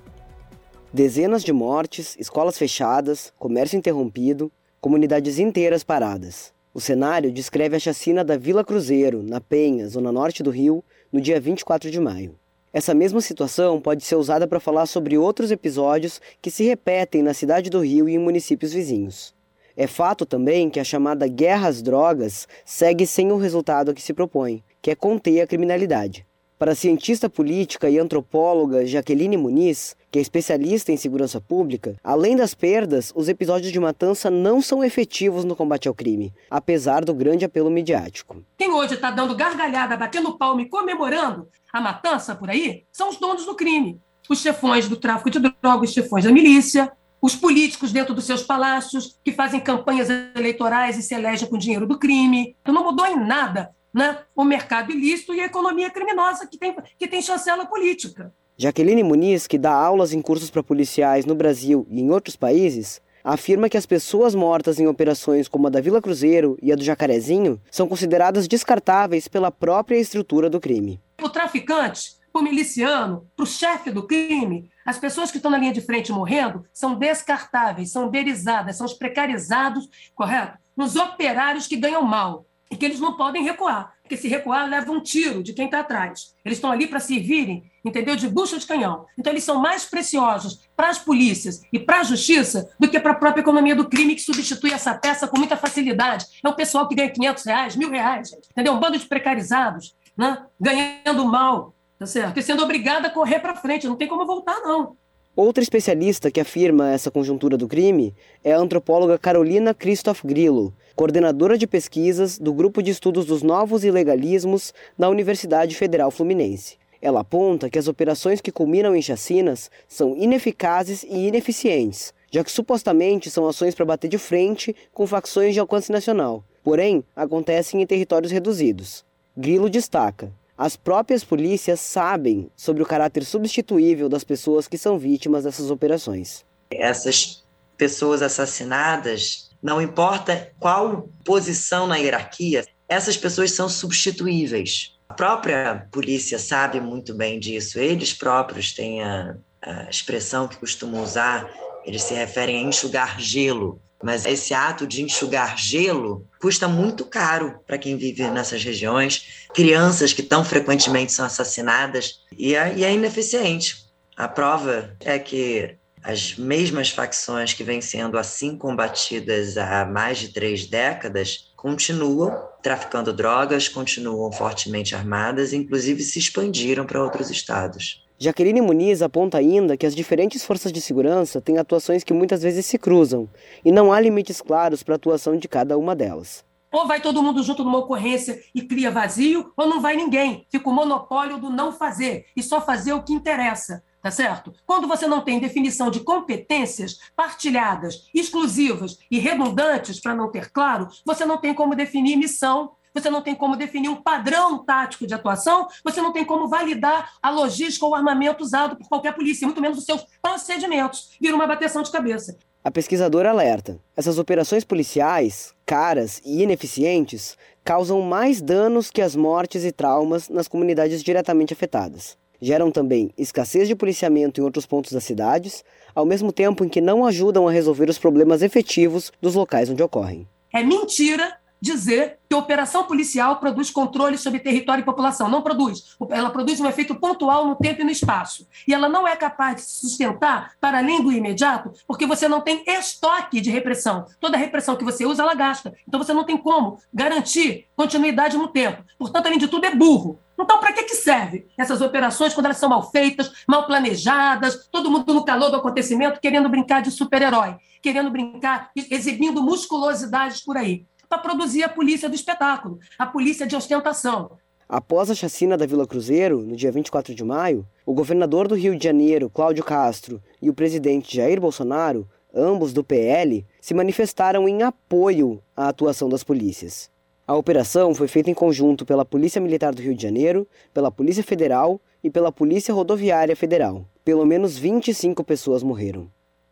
Dezenas de mortes, escolas fechadas, comércio interrompido, comunidades inteiras paradas. O cenário descreve a chacina da Vila Cruzeiro, na Penha, zona norte do Rio, no dia 24 de maio. Essa mesma situação pode ser usada para falar sobre outros episódios que se repetem na cidade do Rio e em municípios vizinhos. É fato também que a chamada guerra às drogas segue sem o resultado a que se propõe, que é conter a criminalidade. Para a cientista política e antropóloga Jaqueline Muniz, que é especialista em segurança pública, além das perdas, os episódios de matança não são efetivos no combate ao crime, apesar do grande apelo midiático. Quem hoje está dando gargalhada, batendo palmo e comemorando a matança por aí são os donos do crime. Os chefões do tráfico de drogas, os chefões da milícia, os políticos dentro dos seus palácios, que fazem campanhas eleitorais e se elegem com dinheiro do crime. Então não mudou em nada né, o mercado ilícito e a economia criminosa que tem, que tem chancela política. Jaqueline Muniz, que dá aulas em cursos para policiais no Brasil e em outros países, afirma que as pessoas mortas em operações como a da Vila Cruzeiro e a do Jacarezinho são consideradas descartáveis pela própria estrutura do crime. O traficante, o miliciano, para o chefe do crime, as pessoas que estão na linha de frente morrendo são descartáveis, são uberizadas, são os precarizados, correto? Nos operários que ganham mal e que eles não podem recuar, porque se recuar leva um tiro de quem está atrás. Eles estão ali para servirem, entendeu, de bucha de canhão. Então eles são mais preciosos para as polícias e para a justiça do que para a própria economia do crime que substitui essa peça com muita facilidade. É um pessoal que ganha 500 reais, mil reais, entendeu? Um bando de precarizados, né? ganhando mal, tá certo? E sendo obrigado a correr para frente, não tem como voltar não. Outra especialista que afirma essa conjuntura do crime é a antropóloga Carolina Christoph Grillo, coordenadora de pesquisas do Grupo de Estudos dos Novos Ilegalismos da Universidade Federal Fluminense. Ela aponta que as operações que culminam em chacinas são ineficazes e ineficientes, já que supostamente são ações para bater de frente com facções de alcance nacional, porém acontecem em territórios reduzidos. Grilo destaca: as próprias polícias sabem sobre o caráter substituível das pessoas que são vítimas dessas operações. Essas pessoas assassinadas, não importa qual posição na hierarquia, essas pessoas são substituíveis. A própria polícia sabe muito bem disso, eles próprios têm a, a expressão que costumam usar, eles se referem a enxugar gelo. Mas esse ato de enxugar gelo custa muito caro para quem vive nessas regiões. Crianças que tão frequentemente são assassinadas e é, e é ineficiente. A prova é que as mesmas facções que vêm sendo assim combatidas há mais de três décadas continuam traficando drogas, continuam fortemente armadas, inclusive se expandiram para outros estados. Jaqueline Muniz aponta ainda que as diferentes forças de segurança têm atuações que muitas vezes se cruzam, e não há limites claros para a atuação de cada uma delas. Ou vai todo mundo junto numa ocorrência e cria vazio, ou não vai ninguém. Fica o monopólio do não fazer e só fazer o que interessa. Tá certo? Quando você não tem definição de competências partilhadas, exclusivas e redundantes, para não ter claro, você não tem como definir missão você não tem como definir um padrão tático de atuação, você não tem como validar a logística ou o armamento usado por qualquer polícia, muito menos os seus procedimentos. Vira uma bateção de cabeça. A pesquisadora alerta: essas operações policiais, caras e ineficientes, causam mais danos que as mortes e traumas nas comunidades diretamente afetadas. Geram também escassez de policiamento em outros pontos das cidades, ao mesmo tempo em que não ajudam a resolver os problemas efetivos dos locais onde ocorrem. É mentira dizer que a operação policial produz controle sobre território e população. Não produz. Ela produz um efeito pontual no tempo e no espaço. E ela não é capaz de se sustentar para além do imediato, porque você não tem estoque de repressão. Toda repressão que você usa, ela gasta. Então você não tem como garantir continuidade no tempo. Portanto, além de tudo, é burro. Então, para que, que serve essas operações quando elas são mal feitas, mal planejadas, todo mundo no calor do acontecimento querendo brincar de super-herói, querendo brincar, exibindo musculosidades por aí? Para produzir a polícia do espetáculo, a polícia de ostentação. Após a chacina da Vila Cruzeiro, no dia 24 de maio, o governador do Rio de Janeiro, Cláudio Castro, e o presidente Jair Bolsonaro, ambos do PL, se manifestaram em apoio à atuação das polícias. A operação foi feita em conjunto pela Polícia Militar do Rio de Janeiro, pela Polícia Federal e pela Polícia Rodoviária Federal. Pelo menos 25 pessoas morreram.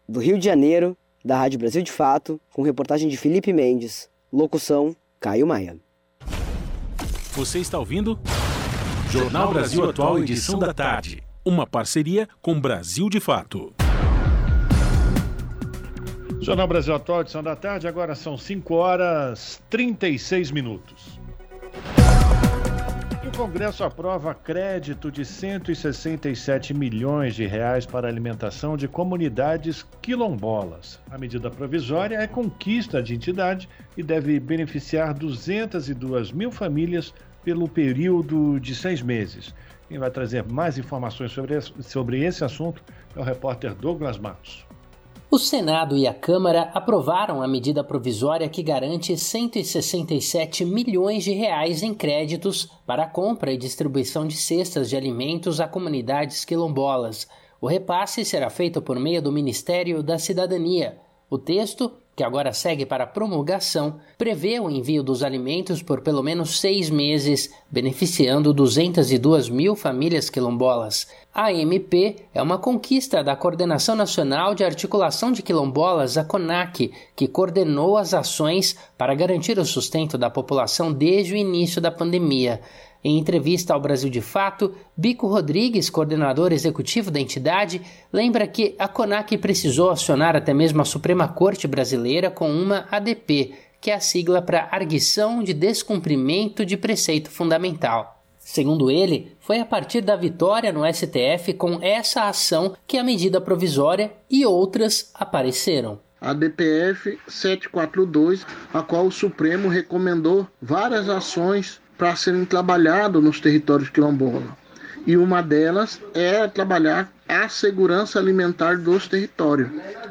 Do Rio de Janeiro, da Rádio Brasil de Fato, com reportagem de Felipe Mendes, Locução: Caio Maia. Você está ouvindo? Jornal Brasil Atual, edição da tarde. Uma parceria com Brasil de Fato. Jornal Brasil Atual, edição da tarde, agora são 5 horas 36 minutos. O Congresso aprova crédito de 167 milhões de reais para alimentação de comunidades quilombolas. A medida provisória é conquista de entidade e deve beneficiar 202 mil famílias pelo período de seis meses. Quem vai trazer mais informações sobre esse, sobre esse assunto é o repórter Douglas Matos. O Senado e a Câmara aprovaram a medida provisória que garante 167 milhões de reais em créditos para a compra e distribuição de cestas de alimentos a comunidades quilombolas. O repasse será feito por meio do Ministério da Cidadania. O texto que agora segue para promulgação, prevê o envio dos alimentos por pelo menos seis meses, beneficiando 202 mil famílias quilombolas. A MP é uma conquista da Coordenação Nacional de Articulação de Quilombolas, a CONAC, que coordenou as ações para garantir o sustento da população desde o início da pandemia. Em entrevista ao Brasil de Fato, Bico Rodrigues, coordenador executivo da entidade, lembra que a CONAC precisou acionar até mesmo a Suprema Corte Brasileira com uma ADP, que é a sigla para Arguição de Descumprimento de Preceito Fundamental. Segundo ele, foi a partir da vitória no STF com essa ação que a medida provisória e outras apareceram a DPF 742, a qual o Supremo recomendou várias ações para serem trabalhados nos territórios quilombolas. E uma delas é trabalhar a segurança alimentar dos territórios.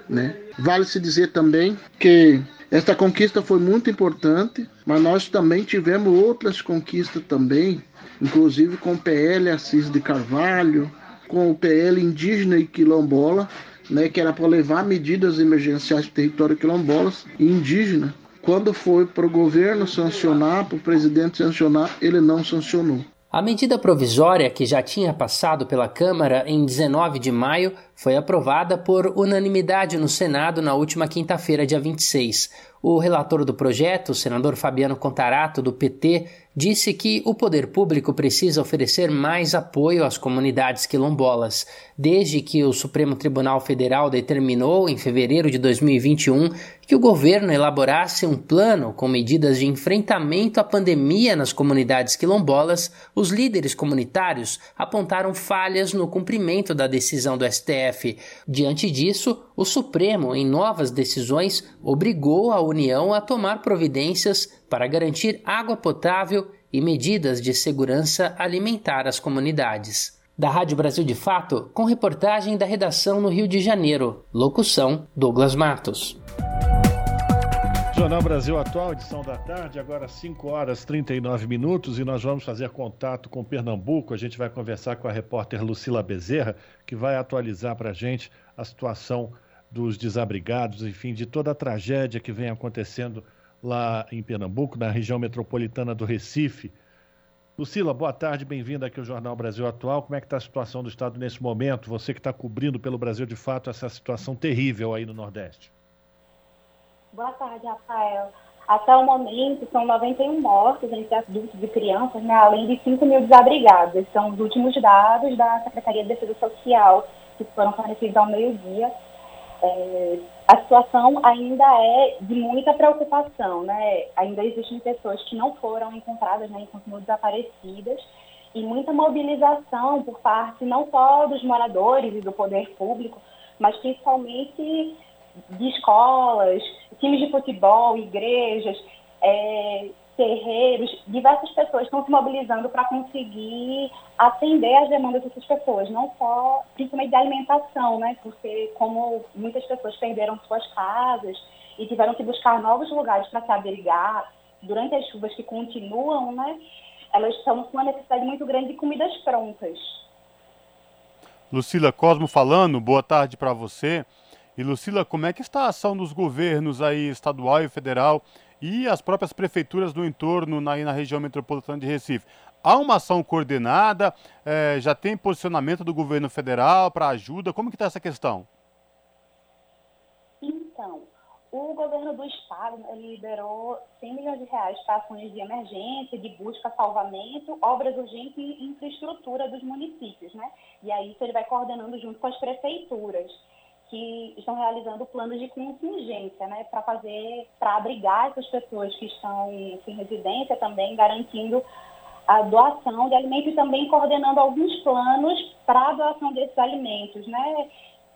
Né? Vale se dizer também que esta conquista foi muito importante, mas nós também tivemos outras conquistas também, inclusive com o PL Assis de Carvalho, com o PL indígena e quilombola, né, que era para levar medidas emergenciais para território quilombolas e indígena, quando foi para o governo sancionar, para o presidente sancionar, ele não sancionou. A medida provisória, que já tinha passado pela Câmara em 19 de maio, foi aprovada por unanimidade no Senado na última quinta-feira, dia 26. O relator do projeto, o senador Fabiano Contarato, do PT, disse que o poder público precisa oferecer mais apoio às comunidades quilombolas, desde que o Supremo Tribunal Federal determinou, em fevereiro de 2021, que o governo elaborasse um plano com medidas de enfrentamento à pandemia nas comunidades quilombolas, os líderes comunitários apontaram falhas no cumprimento da decisão do STF. Diante disso, o Supremo, em novas decisões, obrigou a União a tomar providências para garantir água potável e medidas de segurança alimentar às comunidades. Da Rádio Brasil de Fato, com reportagem da redação no Rio de Janeiro. Locução: Douglas Matos. Jornal Brasil Atual, edição da tarde, agora 5 horas 39 minutos e nós vamos fazer contato com Pernambuco. A gente vai conversar com a repórter Lucila Bezerra, que vai atualizar para a gente a situação dos desabrigados, enfim, de toda a tragédia que vem acontecendo lá em Pernambuco, na região metropolitana do Recife. Lucila, boa tarde, bem-vinda aqui ao Jornal Brasil Atual. Como é que está a situação do Estado nesse momento? Você que está cobrindo pelo Brasil de fato essa situação terrível aí no Nordeste. Boa tarde, Rafael. Até o momento, são 91 mortos entre adultos e crianças, né, além de 5 mil desabrigados. São os últimos dados da Secretaria de Defesa Social, que foram fornecidos ao meio-dia. É, a situação ainda é de muita preocupação, né? Ainda existem pessoas que não foram encontradas, né, continuam desaparecidas, e muita mobilização por parte não só dos moradores e do poder público, mas principalmente de escolas, times de futebol, igrejas, é, terreiros, diversas pessoas estão se mobilizando para conseguir atender as demandas dessas pessoas, não só, principalmente de alimentação, né? Porque como muitas pessoas perderam suas casas e tiveram que buscar novos lugares para se abrigar durante as chuvas que continuam, né? Elas estão com uma necessidade muito grande de comidas prontas. Lucila Cosmo falando, boa tarde para você. E Lucila, como é que está a ação dos governos aí estadual e federal e as próprias prefeituras do entorno na, na região metropolitana de Recife? Há uma ação coordenada? É, já tem posicionamento do governo federal para ajuda? Como que está essa questão? Então, o governo do estado liberou 100 milhões de reais para ações de emergência, de busca, salvamento, obras urgentes e infraestrutura dos municípios, né? E aí isso ele vai coordenando junto com as prefeituras que estão realizando planos de contingência, né, para fazer, para abrigar essas pessoas que estão em residência também, garantindo a doação de alimentos e também coordenando alguns planos para a doação desses alimentos, né,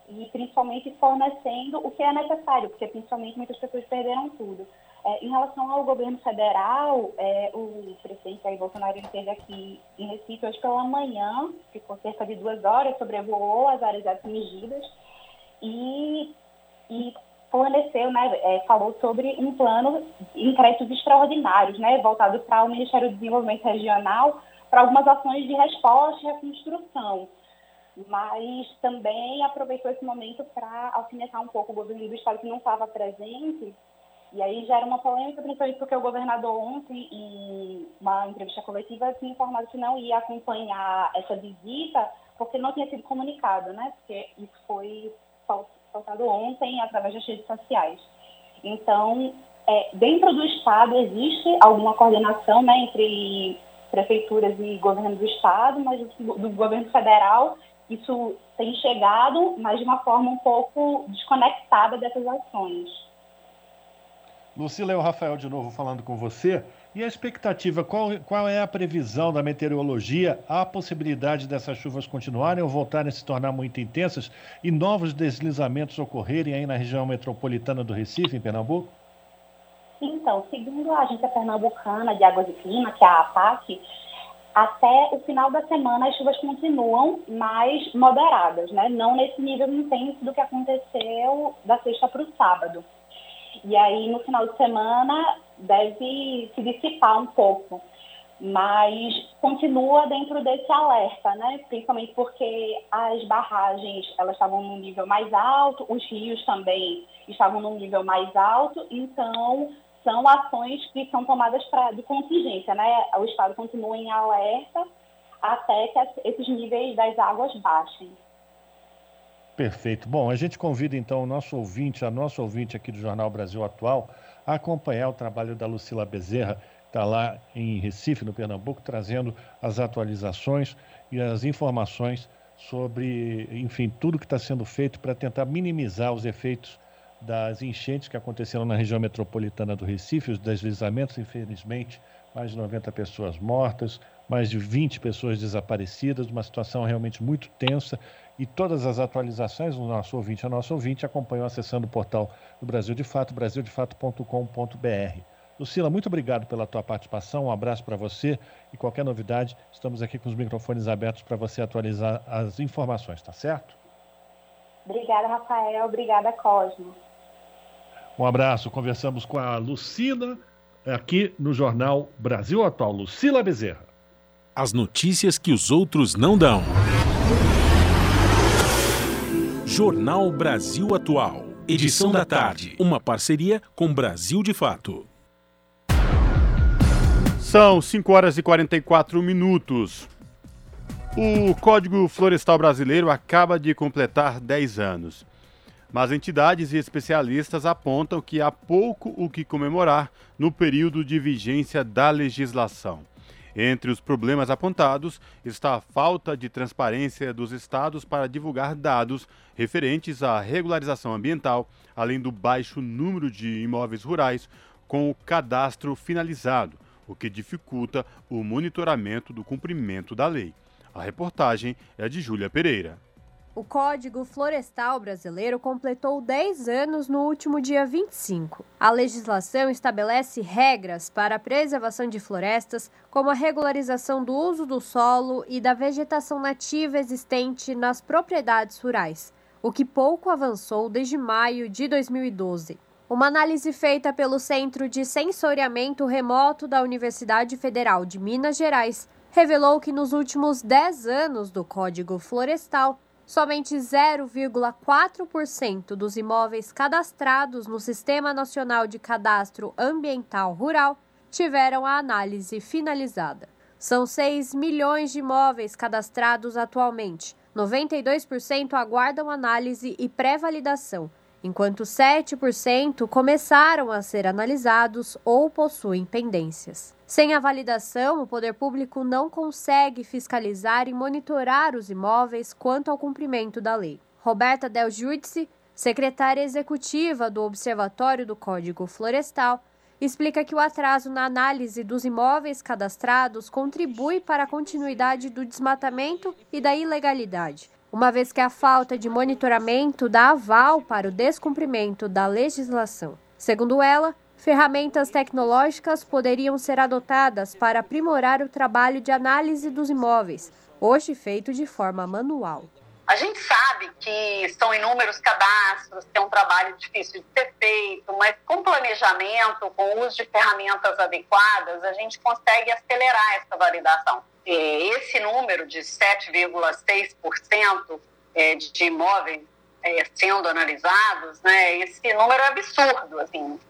e principalmente fornecendo o que é necessário, porque principalmente muitas pessoas perderam tudo. É, em relação ao governo federal, é, o presidente Jair Bolsonaro esteve aqui em Recife hoje pela manhã, ficou cerca de duas horas, sobrevoou as áreas atingidas e, e forneceu, né, é, falou sobre um plano em créditos extraordinários, né, voltado para o Ministério do Desenvolvimento Regional, para algumas ações de resposta e reconstrução. Mas também aproveitou esse momento para alfinetar um pouco o governo do Estado que não estava presente. E aí gera uma polêmica, principalmente porque o governador ontem, em uma entrevista coletiva, tinha informado que não ia acompanhar essa visita, porque não tinha sido comunicado, né? Porque isso foi soltado ontem através das redes sociais. Então, é, dentro do Estado existe alguma coordenação né, entre prefeituras e governo do Estado, mas do, do governo federal isso tem chegado, mas de uma forma um pouco desconectada dessas ações. Lucila, é o Rafael de novo falando com você. E a expectativa, qual, qual é a previsão da meteorologia? Há a possibilidade dessas chuvas continuarem ou voltarem a se tornar muito intensas e novos deslizamentos ocorrerem aí na região metropolitana do Recife, em Pernambuco? Então, segundo a Agência Pernambucana de Águas e Clima, que é a APAC, até o final da semana as chuvas continuam mais moderadas, né? não nesse nível intenso do que aconteceu da sexta para o sábado. E aí, no final de semana, deve se dissipar um pouco. Mas continua dentro desse alerta, né? Principalmente porque as barragens elas estavam num nível mais alto, os rios também estavam num nível mais alto, então são ações que são tomadas pra, de contingência, né? O Estado continua em alerta até que esses níveis das águas baixem. Perfeito. Bom, a gente convida então o nosso ouvinte, a nossa ouvinte aqui do Jornal Brasil Atual, a acompanhar o trabalho da Lucila Bezerra, que está lá em Recife, no Pernambuco, trazendo as atualizações e as informações sobre, enfim, tudo que está sendo feito para tentar minimizar os efeitos das enchentes que aconteceram na região metropolitana do Recife, os deslizamentos, infelizmente, mais de 90 pessoas mortas, mais de 20 pessoas desaparecidas, uma situação realmente muito tensa e todas as atualizações, o nosso ouvinte, a nossa ouvinte, acompanham acessando o portal do Brasil de Fato, brasildefato.com.br. Lucila, muito obrigado pela tua participação, um abraço para você e qualquer novidade, estamos aqui com os microfones abertos para você atualizar as informações, tá certo? Obrigada, Rafael. Obrigada, Cosmo. Um abraço. Conversamos com a Lucila aqui no Jornal Brasil Atual. Lucila Bezerra. As notícias que os outros não dão. Jornal Brasil Atual. Edição da tarde. Uma parceria com Brasil de Fato. São 5 horas e 44 minutos. O Código Florestal Brasileiro acaba de completar 10 anos. Mas entidades e especialistas apontam que há pouco o que comemorar no período de vigência da legislação. Entre os problemas apontados está a falta de transparência dos estados para divulgar dados referentes à regularização ambiental, além do baixo número de imóveis rurais com o cadastro finalizado, o que dificulta o monitoramento do cumprimento da lei. A reportagem é de Júlia Pereira. O Código Florestal Brasileiro completou 10 anos no último dia 25. A legislação estabelece regras para a preservação de florestas, como a regularização do uso do solo e da vegetação nativa existente nas propriedades rurais, o que pouco avançou desde maio de 2012. Uma análise feita pelo Centro de Sensoriamento Remoto da Universidade Federal de Minas Gerais revelou que nos últimos 10 anos do Código Florestal, somente 0,4% dos imóveis cadastrados no Sistema Nacional de Cadastro Ambiental Rural tiveram a análise finalizada. São 6 milhões de imóveis cadastrados atualmente. 92% aguardam análise e pré-validação, enquanto 7% começaram a ser analisados ou possuem pendências. Sem a validação, o poder público não consegue fiscalizar e monitorar os imóveis quanto ao cumprimento da lei. Roberta Del Giudice, secretária executiva do Observatório do Código Florestal, explica que o atraso na análise dos imóveis cadastrados contribui para a continuidade do desmatamento e da ilegalidade, uma vez que a falta de monitoramento dá aval para o descumprimento da legislação. Segundo ela, ferramentas tecnológicas poderiam ser adotadas para aprimorar o trabalho de análise dos imóveis, hoje feito de forma manual. A gente sabe que são inúmeros cadastros, que é um trabalho difícil de ser feito, mas com planejamento, com o uso de ferramentas adequadas, a gente consegue acelerar essa validação. Esse número de 7,6% é, de imóveis é, sendo analisados, né, esse número é absurdo. Assim.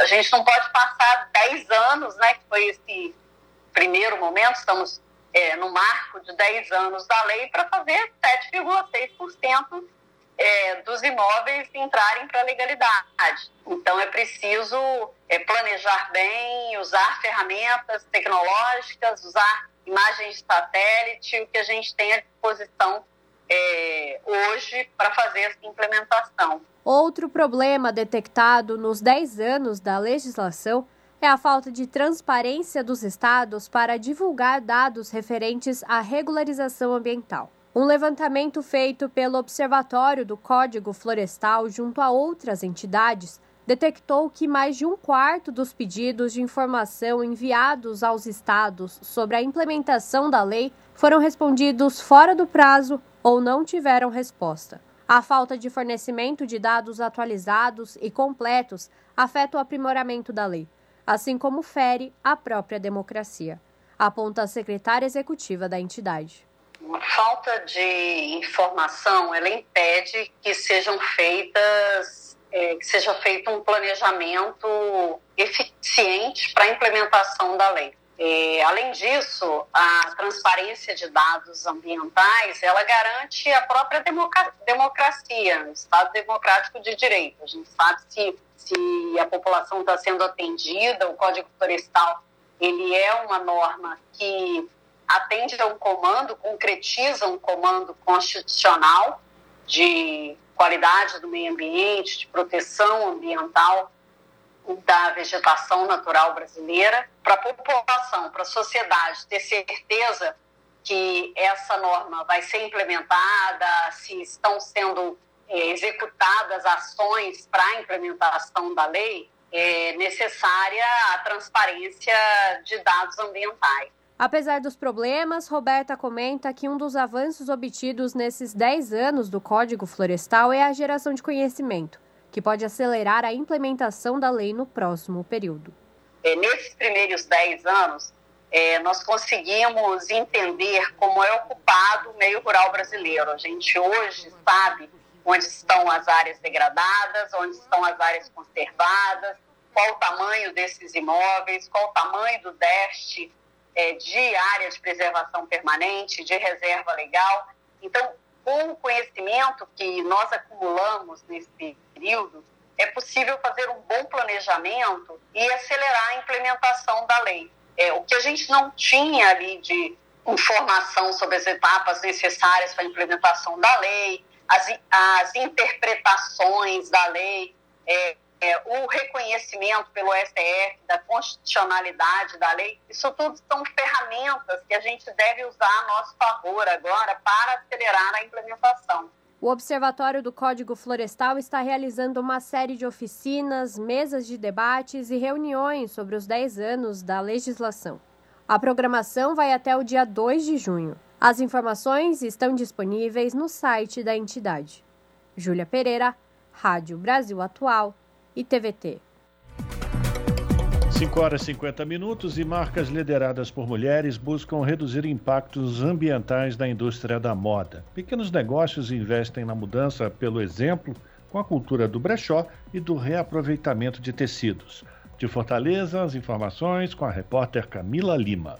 A gente não pode passar 10 anos, né, que foi esse primeiro momento, estamos é, no marco de 10 anos da lei, para fazer 7,6% é, dos imóveis entrarem para a legalidade. Então, é preciso é, planejar bem, usar ferramentas tecnológicas, usar imagens de satélite, o que a gente tem à disposição é, hoje para fazer essa implementação. Outro problema detectado nos 10 anos da legislação é a falta de transparência dos estados para divulgar dados referentes à regularização ambiental. Um levantamento feito pelo Observatório do Código Florestal junto a outras entidades detectou que mais de um quarto dos pedidos de informação enviados aos estados sobre a implementação da lei foram respondidos fora do prazo ou não tiveram resposta. A falta de fornecimento de dados atualizados e completos afeta o aprimoramento da lei, assim como fere a própria democracia, aponta a secretária executiva da entidade. Falta de informação ela impede que sejam feitas é, que seja feito um planejamento eficiente para a implementação da lei. Além disso, a transparência de dados ambientais ela garante a própria democracia, o Estado democrático de direito. A gente sabe se, se a população está sendo atendida, o Código Florestal ele é uma norma que atende a um comando, concretiza um comando constitucional de qualidade do meio ambiente, de proteção ambiental da vegetação natural brasileira, para a população, para a sociedade ter certeza que essa norma vai ser implementada, se estão sendo é, executadas ações para a implementação da lei, é necessária a transparência de dados ambientais. Apesar dos problemas, Roberta comenta que um dos avanços obtidos nesses 10 anos do Código Florestal é a geração de conhecimento, que pode acelerar a implementação da lei no próximo período. É, nesses primeiros 10 anos, é, nós conseguimos entender como é ocupado o meio rural brasileiro. A gente hoje sabe onde estão as áreas degradadas, onde estão as áreas conservadas, qual o tamanho desses imóveis, qual o tamanho do déficit é, de área de preservação permanente, de reserva legal. Então, com o conhecimento que nós acumulamos nesse período, é possível fazer um bom planejamento e acelerar a implementação da lei. É, o que a gente não tinha ali de informação sobre as etapas necessárias para a implementação da lei, as, as interpretações da lei, é, é, o reconhecimento pelo STF da constitucionalidade da lei, isso tudo são ferramentas que a gente deve usar a nosso favor agora para acelerar a implementação. O Observatório do Código Florestal está realizando uma série de oficinas, mesas de debates e reuniões sobre os 10 anos da legislação. A programação vai até o dia 2 de junho. As informações estão disponíveis no site da entidade. Júlia Pereira, Rádio Brasil Atual e TVT. 5 horas e 50 minutos e marcas lideradas por mulheres buscam reduzir impactos ambientais da indústria da moda. Pequenos negócios investem na mudança pelo exemplo com a cultura do brechó e do reaproveitamento de tecidos. De Fortaleza, as informações com a repórter Camila Lima.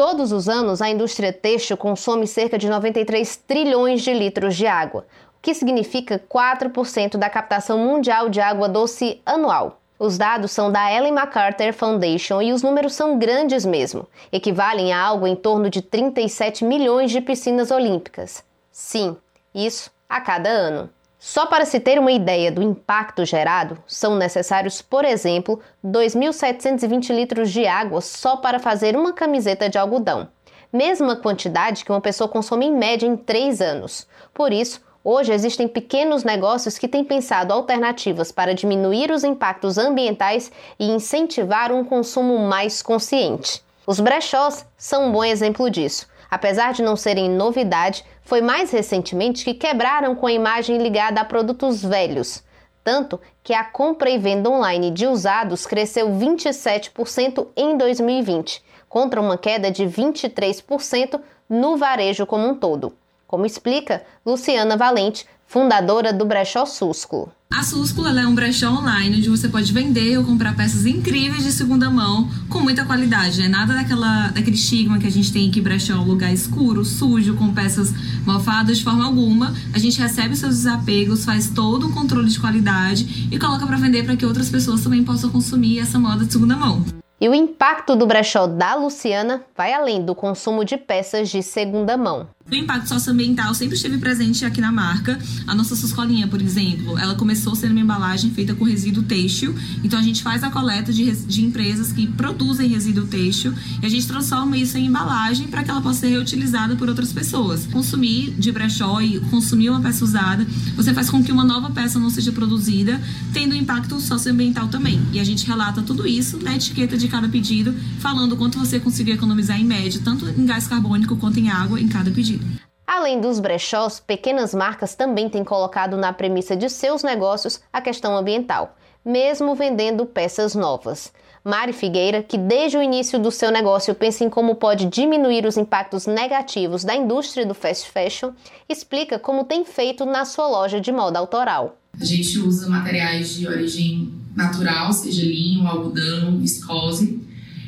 Todos os anos, a indústria têxtil consome cerca de 93 trilhões de litros de água, o que significa 4% da captação mundial de água doce anual. Os dados são da Ellen MacArthur Foundation e os números são grandes mesmo, equivalem a algo em torno de 37 milhões de piscinas olímpicas. Sim, isso a cada ano. Só para se ter uma ideia do impacto gerado, são necessários, por exemplo, 2.720 litros de água só para fazer uma camiseta de algodão, mesma quantidade que uma pessoa consome em média em três anos. Por isso, hoje existem pequenos negócios que têm pensado alternativas para diminuir os impactos ambientais e incentivar um consumo mais consciente. Os brechós são um bom exemplo disso. Apesar de não serem novidade, foi mais recentemente que quebraram com a imagem ligada a produtos velhos. Tanto que a compra e venda online de usados cresceu 27% em 2020, contra uma queda de 23% no varejo como um todo. Como explica Luciana Valente, fundadora do Brechó Susco. A Susco é um brechó online onde você pode vender ou comprar peças incríveis de segunda mão com muita qualidade, né? Nada daquela, daquele estigma que a gente tem que brechó é um lugar escuro, sujo, com peças mofadas de forma alguma. A gente recebe seus desapegos, faz todo um controle de qualidade e coloca para vender para que outras pessoas também possam consumir essa moda de segunda mão. E o impacto do brechó da Luciana vai além do consumo de peças de segunda mão. O impacto socioambiental sempre esteve presente aqui na marca. A nossa suscolinha, por exemplo, ela começou sendo uma embalagem feita com resíduo têxtil. Então a gente faz a coleta de, de empresas que produzem resíduo têxtil e a gente transforma isso em embalagem para que ela possa ser reutilizada por outras pessoas. Consumir de brechó e consumir uma peça usada, você faz com que uma nova peça não seja produzida, tendo impacto socioambiental também. E a gente relata tudo isso na etiqueta de cada pedido, falando quanto você conseguiu economizar em média, tanto em gás carbônico quanto em água em cada pedido. Além dos brechós, pequenas marcas também têm colocado na premissa de seus negócios a questão ambiental, mesmo vendendo peças novas. Mari Figueira, que desde o início do seu negócio pensa em como pode diminuir os impactos negativos da indústria do fast fashion, explica como tem feito na sua loja de moda autoral. A gente usa materiais de origem natural, seja linho, algodão, viscose,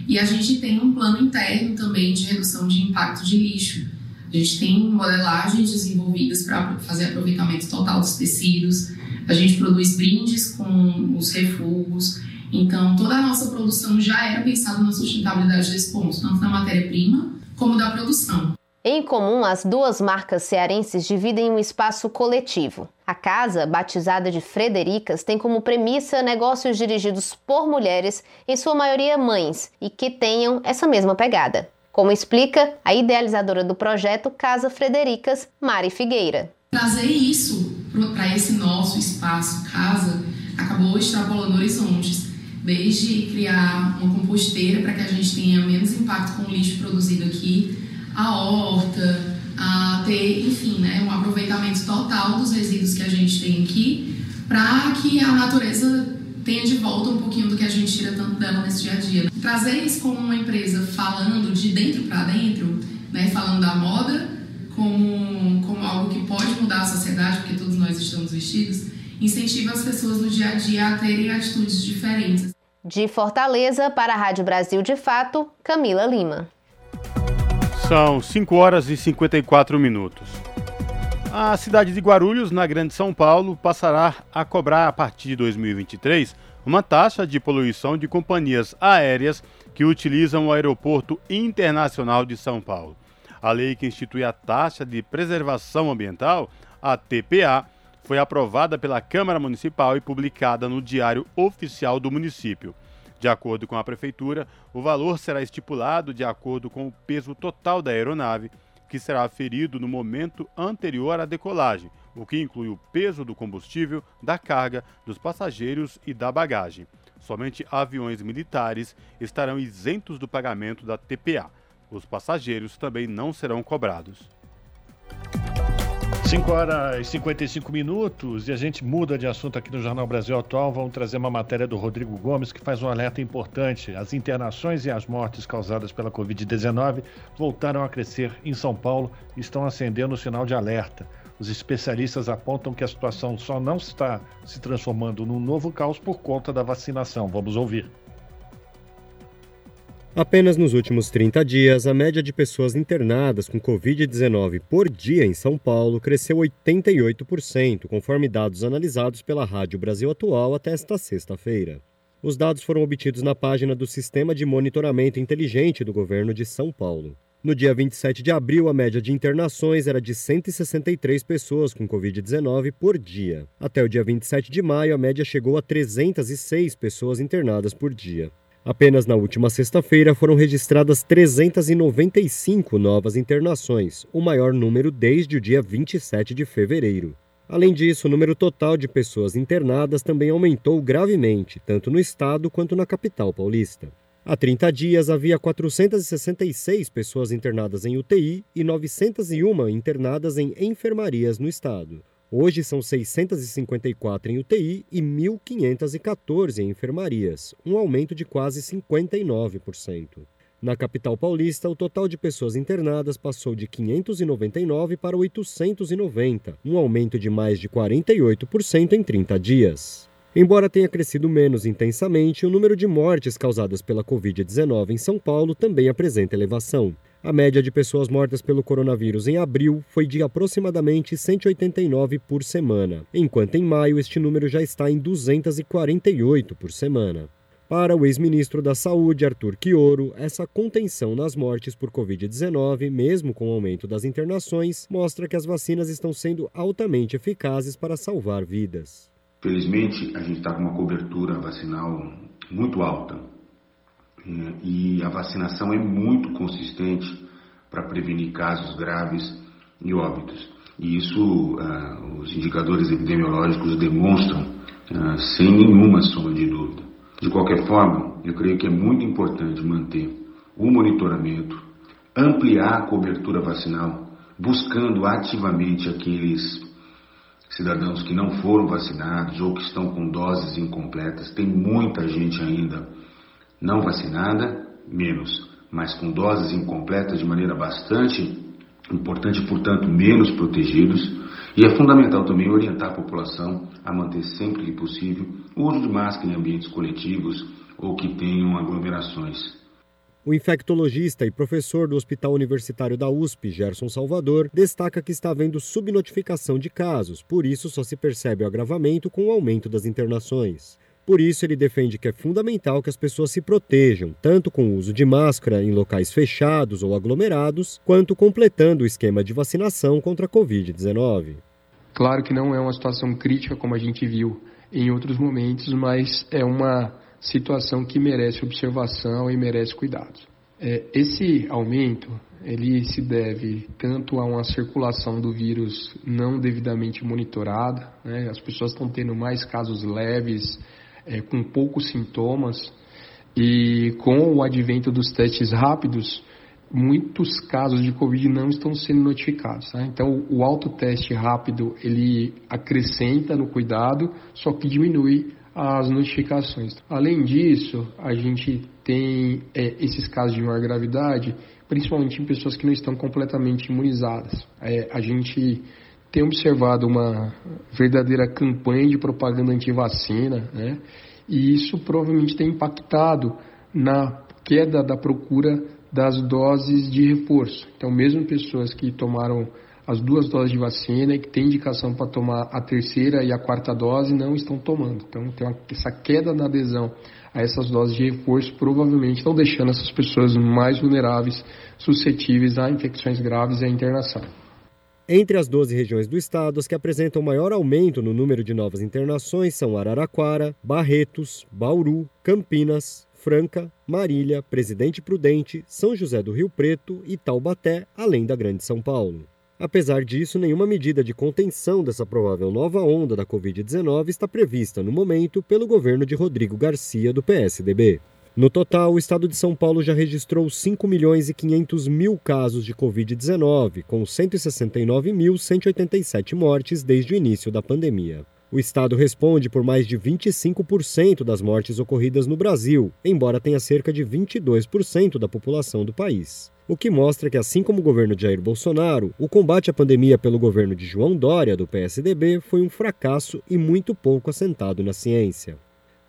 e a gente tem um plano interno também de redução de impacto de lixo. A gente tem modelagens desenvolvidas para fazer aproveitamento total dos tecidos. A gente produz brindes com os refugos. Então, toda a nossa produção já era pensada na sustentabilidade desse ponto, tanto da matéria-prima como da produção. Em comum, as duas marcas cearenses dividem um espaço coletivo. A casa, batizada de Fredericas, tem como premissa negócios dirigidos por mulheres, em sua maioria mães, e que tenham essa mesma pegada como explica a idealizadora do projeto Casa Fredericas, Mari Figueira. Trazer isso para esse nosso espaço, casa, acabou extrapolando horizontes, desde criar uma composteira para que a gente tenha menos impacto com o lixo produzido aqui, a horta, a ter, enfim, né, um aproveitamento total dos resíduos que a gente tem aqui, para que a natureza tenha de volta um pouquinho do que a gente tira tanto dela nesse dia a dia. Trazer isso como uma empresa falando de dentro para dentro, né, falando da moda como, como algo que pode mudar a sociedade, porque todos nós estamos vestidos, incentiva as pessoas no dia a dia a terem atitudes diferentes. De Fortaleza para a Rádio Brasil de Fato, Camila Lima. São 5 horas e 54 minutos. A cidade de Guarulhos, na Grande São Paulo, passará a cobrar a partir de 2023 uma taxa de poluição de companhias aéreas que utilizam o Aeroporto Internacional de São Paulo. A lei que institui a taxa de preservação ambiental, a TPA, foi aprovada pela Câmara Municipal e publicada no Diário Oficial do município. De acordo com a Prefeitura, o valor será estipulado de acordo com o peso total da aeronave, que será aferido no momento anterior à decolagem, o que inclui o peso do combustível, da carga, dos passageiros e da bagagem. Somente aviões militares estarão isentos do pagamento da TPA. Os passageiros também não serão cobrados. 5 horas e 55 minutos e a gente muda de assunto aqui no Jornal Brasil Atual. Vamos trazer uma matéria do Rodrigo Gomes que faz um alerta importante. As internações e as mortes causadas pela Covid-19 voltaram a crescer em São Paulo e estão acendendo o sinal de alerta. Os especialistas apontam que a situação só não está se transformando num novo caos por conta da vacinação. Vamos ouvir. Apenas nos últimos 30 dias, a média de pessoas internadas com Covid-19 por dia em São Paulo cresceu 88%, conforme dados analisados pela Rádio Brasil Atual até esta sexta-feira. Os dados foram obtidos na página do Sistema de Monitoramento Inteligente do Governo de São Paulo. No dia 27 de abril, a média de internações era de 163 pessoas com Covid-19 por dia. Até o dia 27 de maio, a média chegou a 306 pessoas internadas por dia. Apenas na última sexta-feira foram registradas 395 novas internações, o maior número desde o dia 27 de fevereiro. Além disso, o número total de pessoas internadas também aumentou gravemente, tanto no estado quanto na capital paulista. Há 30 dias havia 466 pessoas internadas em UTI e 901 internadas em enfermarias no estado. Hoje são 654 em UTI e 1.514 em enfermarias, um aumento de quase 59%. Na capital paulista, o total de pessoas internadas passou de 599 para 890, um aumento de mais de 48% em 30 dias. Embora tenha crescido menos intensamente, o número de mortes causadas pela Covid-19 em São Paulo também apresenta elevação. A média de pessoas mortas pelo coronavírus em abril foi de aproximadamente 189 por semana, enquanto em maio este número já está em 248 por semana. Para o ex-ministro da Saúde, Arthur Quioro, essa contenção nas mortes por Covid-19, mesmo com o aumento das internações, mostra que as vacinas estão sendo altamente eficazes para salvar vidas. Felizmente, a gente está com uma cobertura vacinal muito alta. É, e a vacinação é muito consistente para prevenir casos graves e óbitos. E isso uh, os indicadores epidemiológicos demonstram uh, sem nenhuma sombra de dúvida. De qualquer forma, eu creio que é muito importante manter o monitoramento, ampliar a cobertura vacinal, buscando ativamente aqueles cidadãos que não foram vacinados ou que estão com doses incompletas. Tem muita gente ainda não vacinada, menos, mas com doses incompletas de maneira bastante importante, portanto, menos protegidos. E é fundamental também orientar a população a manter sempre que possível o uso de máscara em ambientes coletivos ou que tenham aglomerações. O infectologista e professor do Hospital Universitário da USP, Gerson Salvador, destaca que está havendo subnotificação de casos, por isso só se percebe o agravamento com o aumento das internações. Por isso, ele defende que é fundamental que as pessoas se protejam, tanto com o uso de máscara em locais fechados ou aglomerados, quanto completando o esquema de vacinação contra a Covid-19. Claro que não é uma situação crítica como a gente viu em outros momentos, mas é uma situação que merece observação e merece cuidados. É, esse aumento ele se deve tanto a uma circulação do vírus não devidamente monitorada, né? as pessoas estão tendo mais casos leves, é, com poucos sintomas e com o advento dos testes rápidos, muitos casos de Covid não estão sendo notificados. Né? Então, o autoteste rápido ele acrescenta no cuidado, só que diminui as notificações. Além disso, a gente tem é, esses casos de maior gravidade, principalmente em pessoas que não estão completamente imunizadas. É, a gente tem observado uma verdadeira campanha de propaganda anti-vacina, né? e isso provavelmente tem impactado na queda da procura das doses de reforço. Então, mesmo pessoas que tomaram as duas doses de vacina e que tem indicação para tomar a terceira e a quarta dose não estão tomando. Então, tem uma, essa queda na adesão a essas doses de reforço provavelmente estão deixando essas pessoas mais vulneráveis, suscetíveis a infecções graves e à internação. Entre as 12 regiões do estado, as que apresentam maior aumento no número de novas internações são Araraquara, Barretos, Bauru, Campinas, Franca, Marília, Presidente Prudente, São José do Rio Preto e Taubaté, além da Grande São Paulo. Apesar disso, nenhuma medida de contenção dessa provável nova onda da Covid-19 está prevista no momento pelo governo de Rodrigo Garcia, do PSDB. No total, o estado de São Paulo já registrou 5 milhões e 500 mil casos de Covid-19, com 169.187 mortes desde o início da pandemia. O estado responde por mais de 25% das mortes ocorridas no Brasil, embora tenha cerca de 22% da população do país o que mostra que, assim como o governo de Jair Bolsonaro, o combate à pandemia pelo governo de João Dória, do PSDB, foi um fracasso e muito pouco assentado na ciência.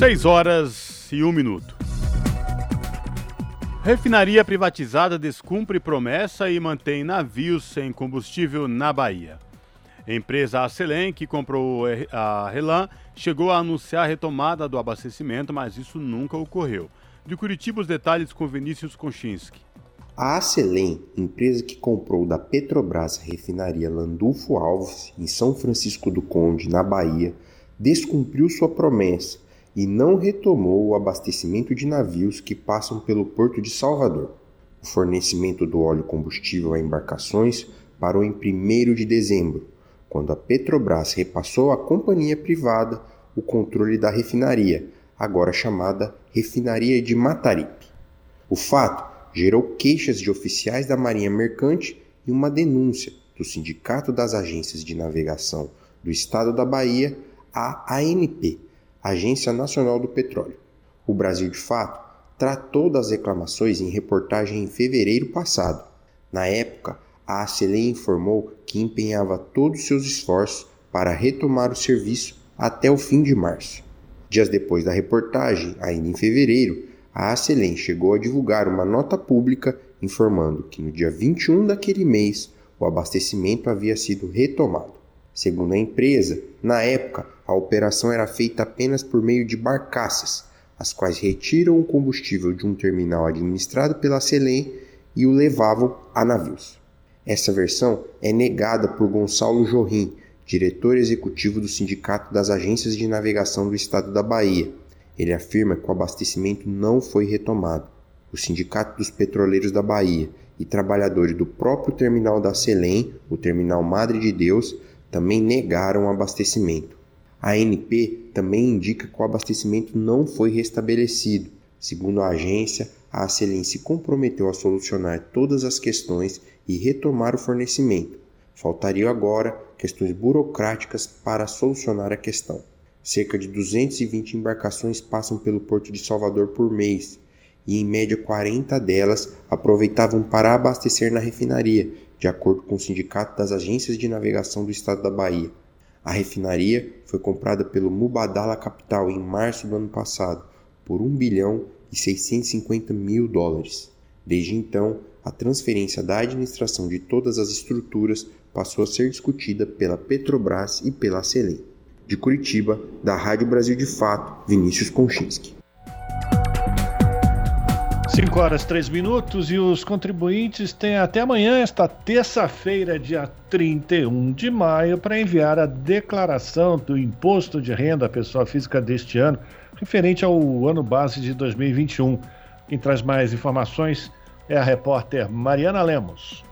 Seis horas e um minuto. Refinaria privatizada descumpre promessa e mantém navios sem combustível na Bahia. Empresa Acelen, que comprou a Relan, chegou a anunciar a retomada do abastecimento, mas isso nunca ocorreu. De Curitiba, os detalhes com Vinícius Konchinski. A Acelen, empresa que comprou da Petrobras a refinaria Landulfo Alves, em São Francisco do Conde, na Bahia, descumpriu sua promessa e não retomou o abastecimento de navios que passam pelo porto de Salvador. O fornecimento do óleo combustível a embarcações parou em 1 de dezembro, quando a Petrobras repassou à companhia privada o controle da refinaria, agora chamada Refinaria de Mataripe. O fato gerou queixas de oficiais da Marinha Mercante e uma denúncia do Sindicato das Agências de Navegação do Estado da Bahia, a ANP, Agência Nacional do Petróleo. O Brasil, de fato, tratou das reclamações em reportagem em fevereiro passado. Na época, a Acelen informou que empenhava todos os seus esforços para retomar o serviço até o fim de março. Dias depois da reportagem, ainda em fevereiro, a Acelen chegou a divulgar uma nota pública informando que no dia 21 daquele mês o abastecimento havia sido retomado. Segundo a empresa, na época a operação era feita apenas por meio de barcaças, as quais retiram o combustível de um terminal administrado pela Acelen e o levavam a navios. Essa versão é negada por Gonçalo Jorrim, diretor executivo do Sindicato das Agências de Navegação do Estado da Bahia. Ele afirma que o abastecimento não foi retomado. O Sindicato dos Petroleiros da Bahia e trabalhadores do próprio terminal da Selem, o terminal Madre de Deus, também negaram o abastecimento. A ANP também indica que o abastecimento não foi restabelecido. Segundo a agência, a Selem se comprometeu a solucionar todas as questões e retomar o fornecimento. Faltariam agora questões burocráticas para solucionar a questão. Cerca de 220 embarcações passam pelo porto de Salvador por mês e, em média, 40 delas aproveitavam para abastecer na refinaria, de acordo com o Sindicato das Agências de Navegação do Estado da Bahia. A refinaria foi comprada pelo Mubadala Capital em março do ano passado por 1 bilhão e 650 mil dólares. Desde então, a transferência da administração de todas as estruturas passou a ser discutida pela Petrobras e pela Selem. De Curitiba, da Rádio Brasil de Fato, Vinícius Konchinski. 5 horas 3 minutos e os contribuintes têm até amanhã, esta terça-feira, dia 31 de maio, para enviar a declaração do imposto de renda à pessoa física deste ano, referente ao ano base de 2021. Quem traz mais informações é a repórter Mariana Lemos.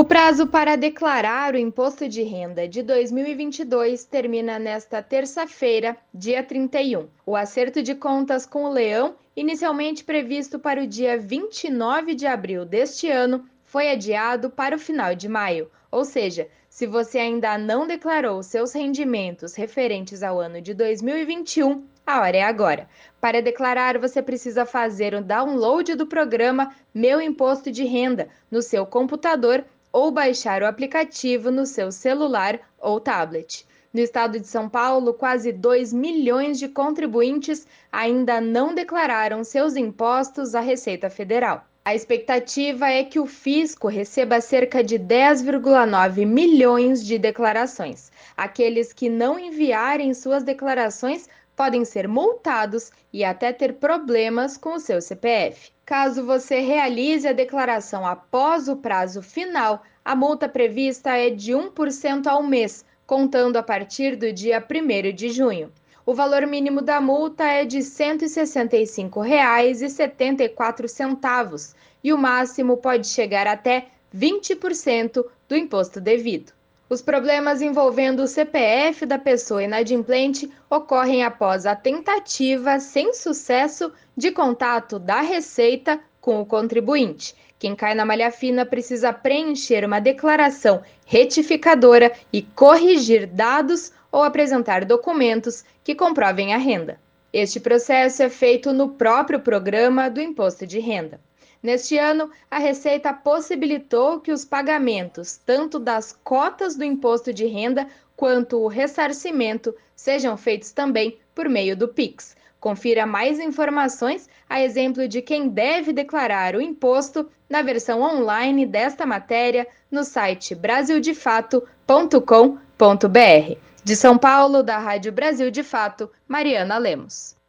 O prazo para declarar o imposto de renda de 2022 termina nesta terça-feira, dia 31. O acerto de contas com o Leão, inicialmente previsto para o dia 29 de abril deste ano, foi adiado para o final de maio. Ou seja, se você ainda não declarou seus rendimentos referentes ao ano de 2021, a hora é agora. Para declarar, você precisa fazer o download do programa Meu Imposto de Renda no seu computador ou baixar o aplicativo no seu celular ou tablet. No estado de São Paulo, quase 2 milhões de contribuintes ainda não declararam seus impostos à Receita Federal. A expectativa é que o fisco receba cerca de 10,9 milhões de declarações. Aqueles que não enviarem suas declarações podem ser multados e até ter problemas com o seu CPF. Caso você realize a declaração após o prazo final, a multa prevista é de 1% ao mês, contando a partir do dia 1 de junho. O valor mínimo da multa é de R$ 165,74 e o máximo pode chegar até 20% do imposto devido. Os problemas envolvendo o CPF da pessoa inadimplente ocorrem após a tentativa sem sucesso de contato da Receita com o contribuinte. Quem cai na malha fina precisa preencher uma declaração retificadora e corrigir dados ou apresentar documentos que comprovem a renda. Este processo é feito no próprio programa do Imposto de Renda. Neste ano, a Receita possibilitou que os pagamentos, tanto das cotas do imposto de renda quanto o ressarcimento, sejam feitos também por meio do Pix. Confira mais informações, a exemplo de quem deve declarar o imposto, na versão online desta matéria no site brasildefato.com.br. De São Paulo, da Rádio Brasil de Fato, Mariana Lemos.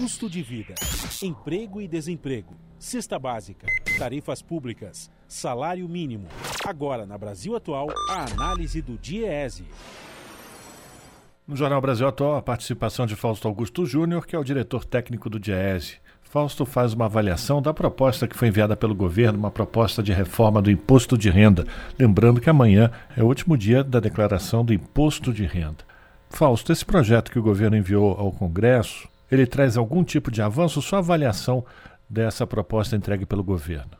Custo de vida, emprego e desemprego, cesta básica, tarifas públicas, salário mínimo. Agora, na Brasil Atual, a análise do DIEESE. No Jornal Brasil Atual, a participação de Fausto Augusto Júnior, que é o diretor técnico do DIEESE. Fausto faz uma avaliação da proposta que foi enviada pelo governo, uma proposta de reforma do imposto de renda. Lembrando que amanhã é o último dia da declaração do imposto de renda. Fausto, esse projeto que o governo enviou ao Congresso, ele traz algum tipo de avanço? Sua avaliação dessa proposta entregue pelo governo?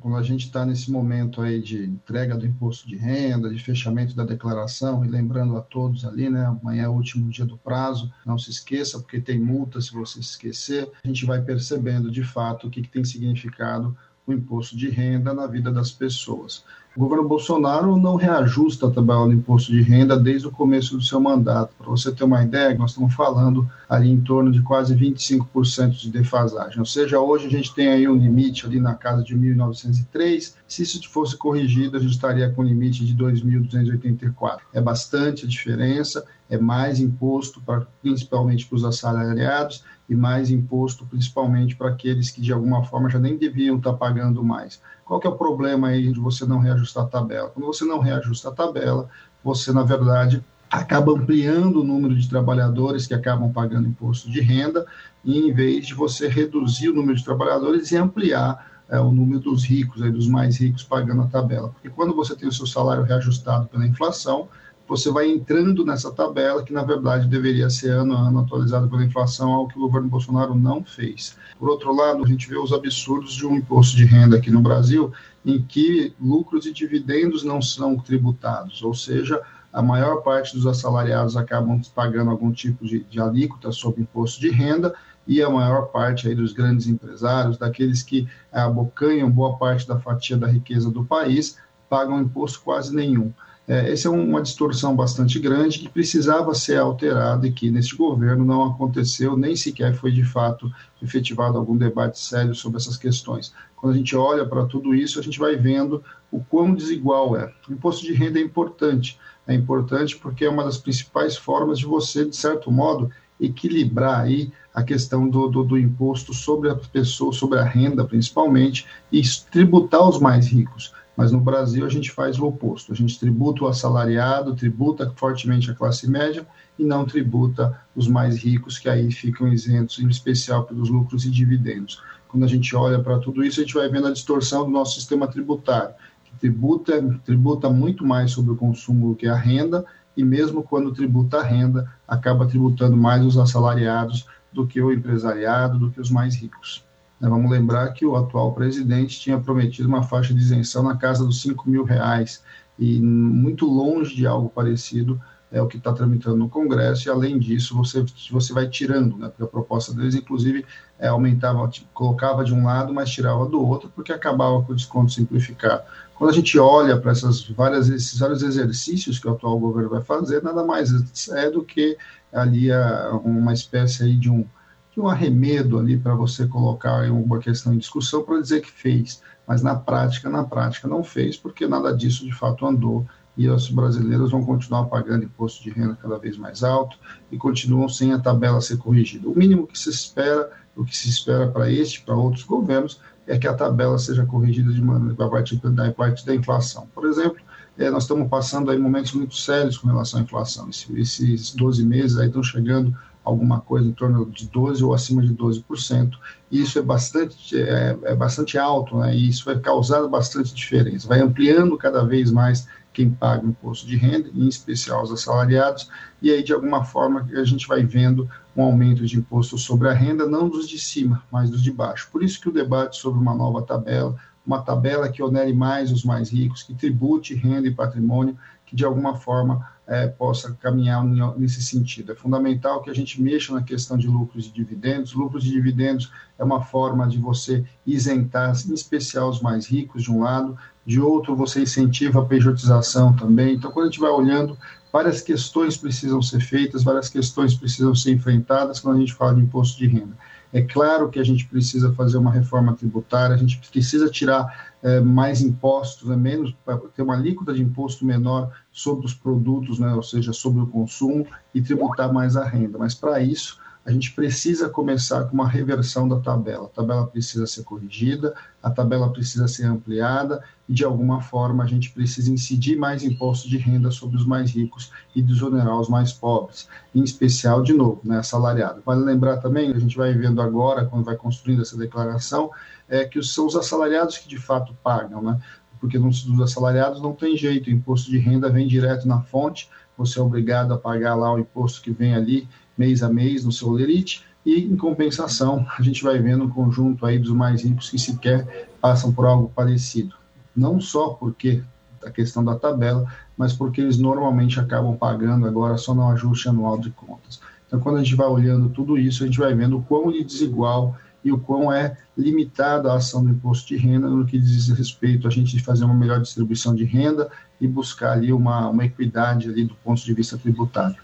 Quando a gente está nesse momento aí de entrega do imposto de renda, de fechamento da declaração, e lembrando a todos ali, né, amanhã é o último dia do prazo, não se esqueça, porque tem multa se você esquecer, a gente vai percebendo de fato o que, que tem significado o imposto de renda na vida das pessoas. O governo Bolsonaro não reajusta a tabela do imposto de renda desde o começo do seu mandato. Para você ter uma ideia, nós estamos falando ali em torno de quase 25% de defasagem. Ou seja, hoje a gente tem aí um limite ali na casa de 1.903. Se isso fosse corrigido, a gente estaria com um limite de 2.284. É bastante a diferença, é mais imposto, pra, principalmente para os assalariados, e mais imposto principalmente para aqueles que de alguma forma já nem deviam estar pagando mais. Qual que é o problema aí de você não reajustar a tabela? Quando você não reajusta a tabela, você, na verdade, acaba ampliando o número de trabalhadores que acabam pagando imposto de renda, em vez de você reduzir o número de trabalhadores e ampliar é, o número dos ricos, aí, dos mais ricos pagando a tabela. Porque quando você tem o seu salário reajustado pela inflação, você vai entrando nessa tabela que, na verdade, deveria ser ano a ano atualizada pela inflação, algo que o governo Bolsonaro não fez. Por outro lado, a gente vê os absurdos de um imposto de renda aqui no Brasil, em que lucros e dividendos não são tributados, ou seja, a maior parte dos assalariados acabam pagando algum tipo de, de alíquota sobre imposto de renda, e a maior parte aí dos grandes empresários, daqueles que abocanham boa parte da fatia da riqueza do país, pagam imposto quase nenhum. É, essa é uma distorção bastante grande que precisava ser alterada e que neste governo não aconteceu, nem sequer foi de fato efetivado algum debate sério sobre essas questões. Quando a gente olha para tudo isso, a gente vai vendo o quão desigual é. O imposto de renda é importante, é importante porque é uma das principais formas de você, de certo modo, equilibrar aí a questão do, do, do imposto sobre a pessoa, sobre a renda principalmente, e tributar os mais ricos Mas no Brasil a gente faz o oposto. A gente tributa o assalariado, tributa fortemente a classe média e não tributa os mais ricos, que aí ficam isentos, em especial pelos lucros e dividendos. Quando a gente olha para tudo isso, a gente vai vendo a distorção do nosso sistema tributário, tributa, tributa muito mais sobre o consumo do que a renda, e mesmo quando tributa a renda, acaba tributando mais os assalariados do que o empresariado, do que os mais ricos. Né, vamos lembrar que o atual presidente tinha prometido uma faixa de isenção na casa dos 5 mil reais, e muito longe de algo parecido é o que está tramitando no Congresso, e além disso, você, você vai tirando, né, porque a proposta deles, inclusive, é, aumentava, colocava de um lado, mas tirava do outro, porque acabava com o desconto simplificado. Quando a gente olha para essas várias, esses vários exercícios que o atual governo vai fazer, nada mais é do que ali a, uma espécie aí de um, de um arremedo ali para você colocar uma questão em discussão para dizer que fez, mas na prática, na prática não fez, porque nada disso de fato andou e os brasileiros vão continuar pagando imposto de renda cada vez mais alto e continuam sem a tabela ser corrigida. O mínimo que se espera, o que se espera para este, para outros governos, é que a tabela seja corrigida de maneira a partir da, parte da inflação. Por exemplo, é, nós estamos passando aí momentos muito sérios com relação à inflação. Esse, esses 12 meses aí estão chegando alguma coisa em torno de 12 ou acima de 12%. E isso é bastante, é, é bastante alto, né? E isso vai causar bastante diferença. Vai ampliando cada vez mais quem paga imposto de renda, em especial os assalariados, e aí, de alguma forma, a gente vai vendo um aumento de imposto sobre a renda, não dos de cima, mas dos de baixo. Por isso que o debate sobre uma nova tabela, uma tabela que onere mais os mais ricos, que tribute renda e patrimônio, que de alguma forma é, possa caminhar nesse sentido. É fundamental que a gente mexa na questão de lucros e dividendos. Lucros e dividendos é uma forma de você isentar, em especial os mais ricos, de um lado, de outro, você incentiva a pejotização também. Então, quando a gente vai olhando, várias questões precisam ser feitas, várias questões precisam ser enfrentadas quando a gente fala de imposto de renda. É claro que a gente precisa fazer uma reforma tributária, a gente precisa tirar é, mais impostos, né, menos, ter uma alíquota de imposto menor sobre os produtos, né, ou seja, sobre o consumo, e tributar mais a renda. Mas para isso, a gente precisa começar com uma reversão da tabela. A tabela precisa ser corrigida, a tabela precisa ser ampliada e, de alguma forma, a gente precisa incidir mais imposto de renda sobre os mais ricos e desonerar os mais pobres, em especial, de novo, né, assalariado. Vale lembrar também, a gente vai vendo agora, quando vai construindo essa declaração, é que são os assalariados que, de fato, pagam, né? porque nos assalariados não tem jeito, o imposto de renda vem direto na fonte, você é obrigado a pagar lá o imposto que vem ali mês a mês no seu lerite, e em compensação a gente vai vendo um conjunto aí dos mais ricos que sequer passam por algo parecido. Não só porque a questão da tabela, mas porque eles normalmente acabam pagando agora só no ajuste anual de contas. Então, quando a gente vai olhando tudo isso, a gente vai vendo o quão desigual e o quão é limitada a ação do imposto de renda no que diz respeito a gente fazer uma melhor distribuição de renda e buscar ali uma, uma equidade ali do ponto de vista tributário.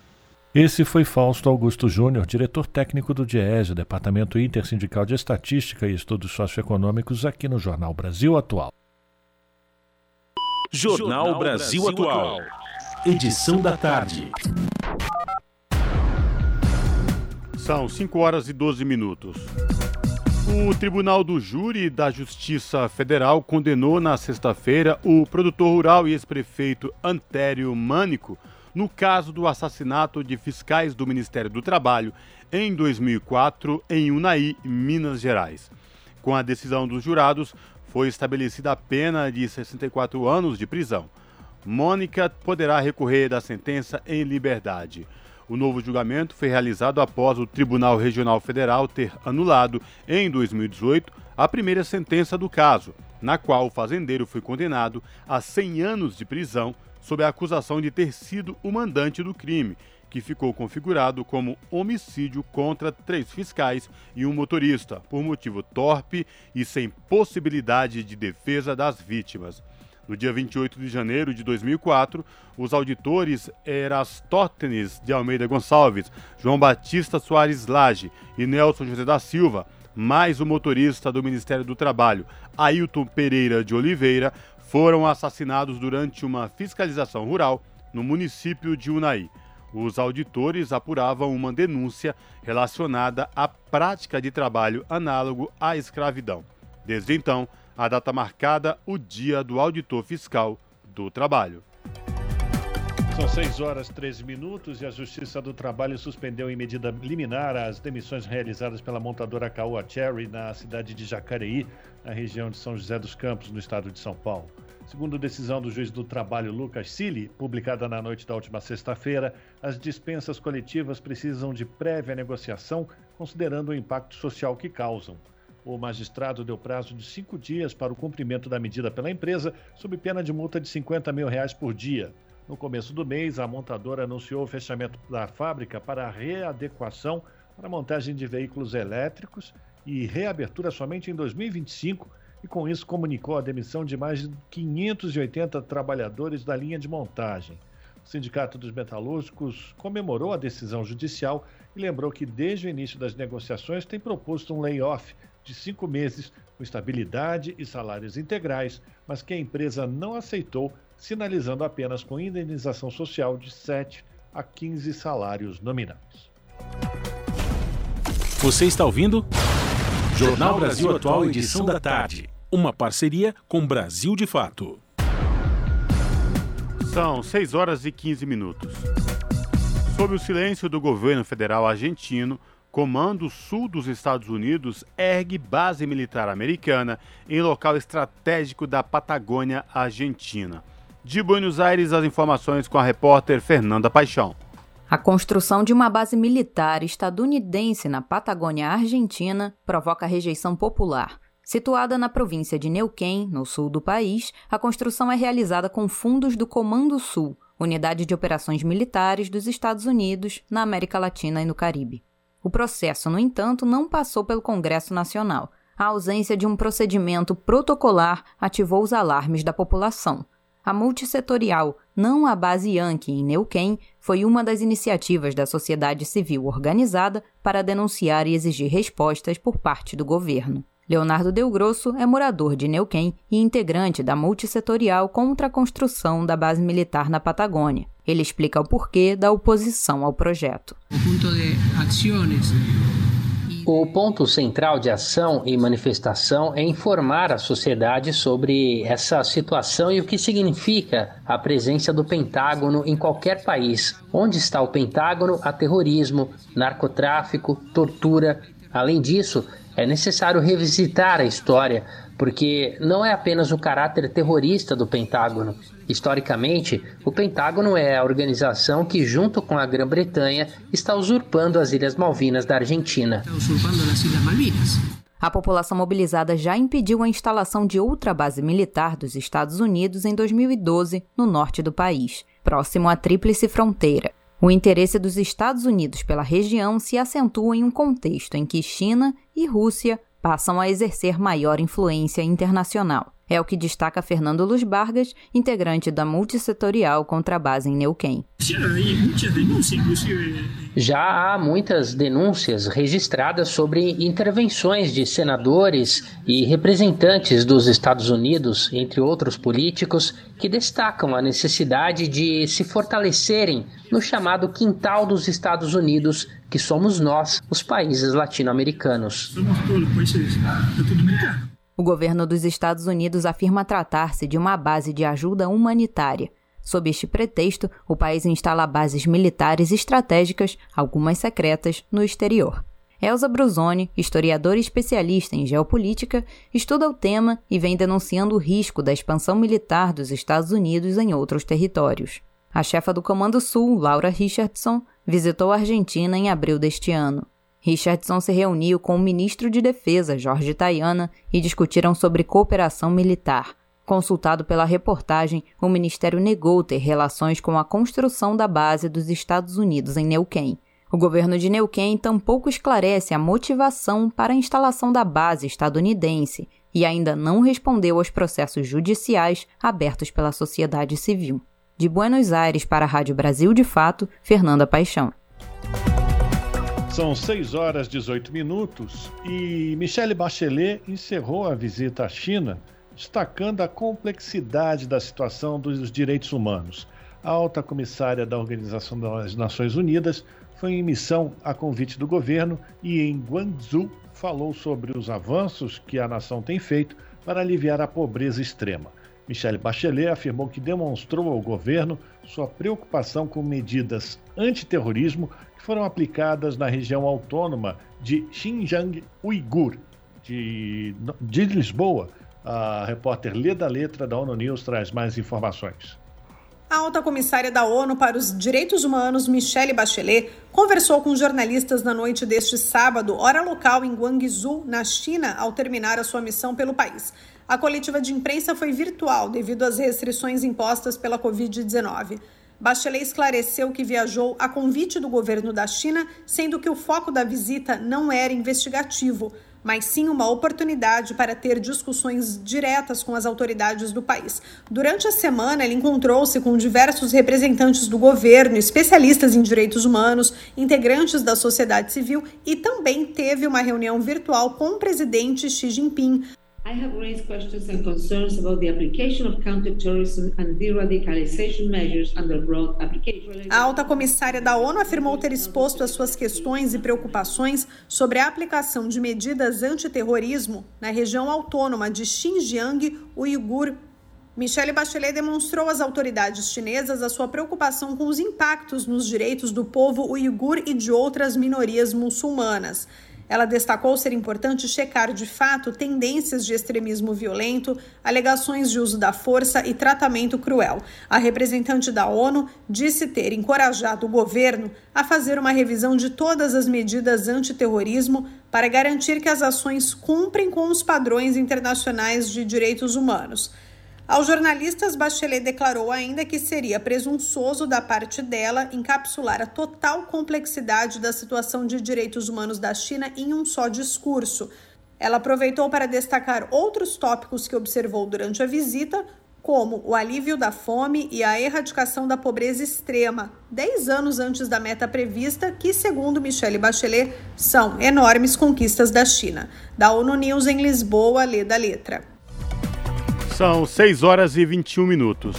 Esse foi Fausto Augusto Júnior, diretor técnico do DIESE, Departamento Intersindical de Estatística e Estudos Socioeconômicos, aqui no Jornal Brasil Atual. Jornal Brasil Atual. Edição da tarde. São 5 horas e 12 minutos. O Tribunal do Júri da Justiça Federal condenou na sexta-feira o produtor rural e ex-prefeito Antério Mânico no caso do assassinato de fiscais do Ministério do Trabalho em 2004 em Unai, Minas Gerais. Com a decisão dos jurados, foi estabelecida a pena de 64 anos de prisão. Mônica poderá recorrer da sentença em liberdade. O novo julgamento foi realizado após o Tribunal Regional Federal ter anulado, em 2018, a primeira sentença do caso, na qual o fazendeiro foi condenado a 100 anos de prisão sob a acusação de ter sido o mandante do crime, que ficou configurado como homicídio contra três fiscais e um motorista, por motivo torpe e sem possibilidade de defesa das vítimas. No dia 28 de janeiro de 2004, os auditores Erastótenes de Almeida Gonçalves, João Batista Soares Lage e Nelson José da Silva, mais o motorista do Ministério do Trabalho, Ailton Pereira de Oliveira, foram assassinados durante uma fiscalização rural no município de Unai. Os auditores apuravam uma denúncia relacionada à prática de trabalho análogo à escravidão. Desde então, a data marcada, o Dia do Auditor Fiscal do Trabalho. São 6 horas 13 minutos e a Justiça do Trabalho suspendeu em medida liminar as demissões realizadas pela montadora Caoa Cherry na cidade de Jacareí, na região de São José dos Campos, no estado de São Paulo. Segundo decisão do juiz do trabalho Lucas Sili, publicada na noite da última sexta-feira, as dispensas coletivas precisam de prévia negociação, considerando o impacto social que causam. O magistrado deu prazo de cinco dias para o cumprimento da medida pela empresa, sob pena de multa de 50 mil reais por dia. No começo do mês, a montadora anunciou o fechamento da fábrica para readequação para montagem de veículos elétricos e reabertura somente em 2025 e com isso comunicou a demissão de mais de 580 trabalhadores da linha de montagem. O Sindicato dos Metalúrgicos comemorou a decisão judicial e lembrou que desde o início das negociações tem proposto um layoff de cinco meses com estabilidade e salários integrais, mas que a empresa não aceitou, sinalizando apenas com indenização social de 7 a 15 salários nominais. Você está ouvindo? Jornal Brasil Atual, edição da tarde. Uma parceria com Brasil de Fato. São 6 horas e 15 minutos. Sob o silêncio do governo federal argentino, Comando Sul dos Estados Unidos ergue base militar americana em local estratégico da Patagônia Argentina. De Buenos Aires, as informações com a repórter Fernanda Paixão. A construção de uma base militar estadunidense na Patagônia Argentina provoca rejeição popular. Situada na província de Neuquén, no sul do país, a construção é realizada com fundos do Comando Sul, unidade de operações militares dos Estados Unidos na América Latina e no Caribe. O processo, no entanto, não passou pelo Congresso Nacional. A ausência de um procedimento protocolar ativou os alarmes da população. A multissetorial Não a Base Yankee em Neuquén foi uma das iniciativas da sociedade civil organizada para denunciar e exigir respostas por parte do governo. Leonardo Del Grosso é morador de Neuquén e integrante da multissetorial contra a construção da base militar na Patagônia. Ele explica o porquê da oposição ao projeto. O ponto central de ação e manifestação é informar a sociedade sobre essa situação e o que significa a presença do Pentágono em qualquer país. Onde está o Pentágono? Há terrorismo, narcotráfico, tortura. Além disso, é necessário revisitar a história, porque não é apenas o caráter terrorista do Pentágono. Historicamente, o Pentágono é a organização que, junto com a Grã-Bretanha, está usurpando as Ilhas Malvinas da Argentina. A população mobilizada já impediu a instalação de outra base militar dos Estados Unidos em 2012, no norte do país, próximo à Tríplice Fronteira. O interesse dos Estados Unidos pela região se acentua em um contexto em que China e Rússia passam a exercer maior influência internacional. É o que destaca Fernando Luz Vargas, integrante da multissetorial contra a base em Neuquén. Já há muitas denúncias registradas sobre intervenções de senadores e representantes dos Estados Unidos, entre outros políticos, que destacam a necessidade de se fortalecerem no chamado quintal dos Estados Unidos, que somos nós, os países latino-americanos. Somos todos países latino-americanos. O governo dos Estados Unidos afirma tratar-se de uma base de ajuda humanitária. Sob este pretexto, o país instala bases militares estratégicas, algumas secretas, no exterior. Elza Bruzoni, historiadora e especialista em geopolítica, estuda o tema e vem denunciando o risco da expansão militar dos Estados Unidos em outros territórios. A chefa do Comando Sul, Laura Richardson, visitou a Argentina em abril deste ano. Richardson se reuniu com o ministro de Defesa, Jorge Tayana, e discutiram sobre cooperação militar. Consultado pela reportagem, o ministério negou ter relações com a construção da base dos Estados Unidos em Neuquén. O governo de Neuquén tampouco esclarece a motivação para a instalação da base estadunidense e ainda não respondeu aos processos judiciais abertos pela sociedade civil. De Buenos Aires para a Rádio Brasil de Fato, Fernanda Paixão. São 6 horas 18 minutos e Michelle Bachelet encerrou a visita à China, destacando a complexidade da situação dos direitos humanos. A alta comissária da Organização das Nações Unidas foi em missão a convite do governo e em Guangzhou falou sobre os avanços que a nação tem feito para aliviar a pobreza extrema. Michelle Bachelet afirmou que demonstrou ao governo sua preocupação com medidas antiterrorismo que foram aplicadas na região autônoma de Xinjiang Uigur, de, de Lisboa. A repórter Leda Letra da ONU News traz mais informações. A alta comissária da ONU para os Direitos Humanos, Michelle Bachelet, conversou com jornalistas na noite deste sábado, hora local em Guangzhou, na China, ao terminar a sua missão pelo país. A coletiva de imprensa foi virtual devido às restrições impostas pela Covid-19. Bachelet esclareceu que viajou a convite do governo da China, sendo que o foco da visita não era investigativo, mas sim uma oportunidade para ter discussões diretas com as autoridades do país. Durante a semana, ele encontrou-se com diversos representantes do governo, especialistas em direitos humanos, integrantes da sociedade civil e também teve uma reunião virtual com o presidente Xi Jinping. I have raised questions and concerns about the application of counterterrorism and de-radicalization measures under broad application. A alta comissária da ONU afirmou ter exposto as suas questões e preocupações sobre a aplicação de medidas antiterrorismo na região autônoma de Xinjiang Uigur. Michelle Bachelet demonstrou às autoridades chinesas a sua preocupação com os impactos nos direitos do povo uigur e de outras minorias muçulmanas. Ela destacou ser importante checar de fato tendências de extremismo violento, alegações de uso da força e tratamento cruel. A representante da ONU disse ter encorajado o governo a fazer uma revisão de todas as medidas antiterrorismo para garantir que as ações cumprem com os padrões internacionais de direitos humanos. Aos jornalistas, Bachelet declarou ainda que seria presunçoso da parte dela encapsular a total complexidade da situação de direitos humanos da China em um só discurso. Ela aproveitou para destacar outros tópicos que observou durante a visita, como o alívio da fome e a erradicação da pobreza extrema, dez anos antes da meta prevista, que, segundo Michelle Bachelet, são enormes conquistas da China. Da ONU News em Lisboa, lê da letra. São 6 horas e 21 minutos.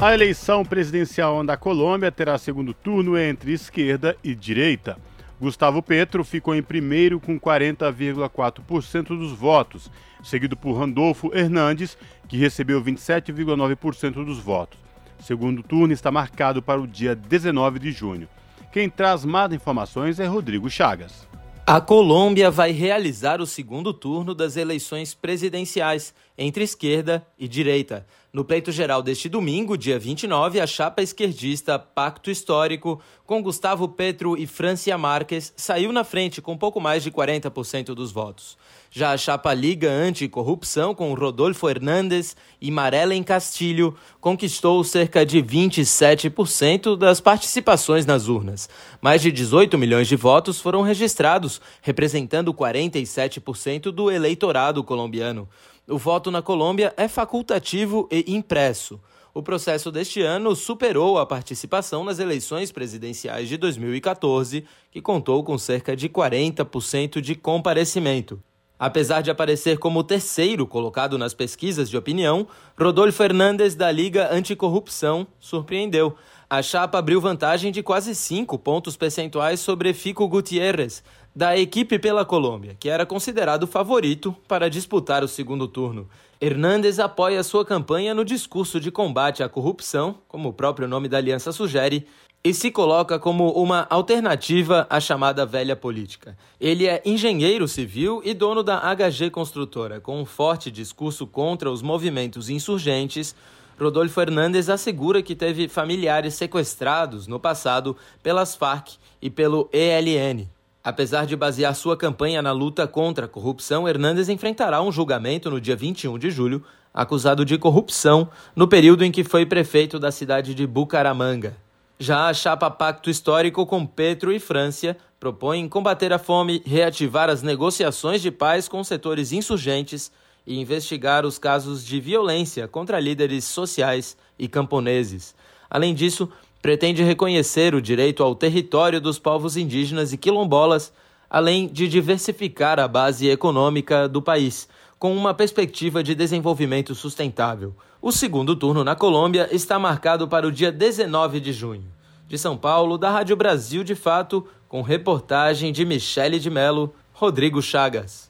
A eleição presidencial da Colômbia terá segundo turno entre esquerda e direita. Gustavo Petro ficou em primeiro com 40,4% dos votos, seguido por Randolfo Hernandes, que recebeu 27,9% dos votos. Segundo turno está marcado para o dia 19 de junho. Quem traz mais informações é Rodrigo Chagas. A Colômbia vai realizar o segundo turno das eleições presidenciais entre esquerda e direita. No pleito geral deste domingo, dia 29, a chapa esquerdista Pacto Histórico, com Gustavo Petro e Francia Marques, saiu na frente com pouco mais de 40% dos votos. Já a chapa Liga Anticorrupção, com Rodolfo Hernandes e Marelen Castilho, conquistou cerca de 27% das participações nas urnas. Mais de 18 milhões de votos foram registrados, representando 47% do eleitorado colombiano. O voto na Colômbia é facultativo e impresso. O processo deste ano superou a participação nas eleições presidenciais de 2014, que contou com cerca de 40% de comparecimento. Apesar de aparecer como terceiro colocado nas pesquisas de opinião, Rodolfo Fernandes da Liga Anticorrupção surpreendeu. A chapa abriu vantagem de quase 5 pontos percentuais sobre Fico Gutierrez, da equipe pela Colômbia, que era considerado favorito para disputar o segundo turno. Hernandes apoia sua campanha no discurso de combate à corrupção, como o próprio nome da aliança sugere, e se coloca como uma alternativa à chamada velha política. Ele é engenheiro civil e dono da HG Construtora, com um forte discurso contra os movimentos insurgentes. Rodolfo Hernandes assegura que teve familiares sequestrados no passado pelas Farc e pelo ELN, Apesar de basear sua campanha na luta contra a corrupção, Hernandes enfrentará um julgamento no dia 21 de julho, acusado de corrupção no período em que foi prefeito da cidade de Bucaramanga. Já a chapa Pacto Histórico com Petro e França propõe combater a fome, reativar as negociações de paz com setores insurgentes e investigar os casos de violência contra líderes sociais e camponeses. Além disso, pretende reconhecer o direito ao território dos povos indígenas e quilombolas, além de diversificar a base econômica do país, com uma perspectiva de desenvolvimento sustentável. O segundo turno na Colômbia está marcado para o dia 19 de junho. De São Paulo, da Rádio Brasil de Fato, com reportagem de Michele de Mello, Rodrigo Chagas.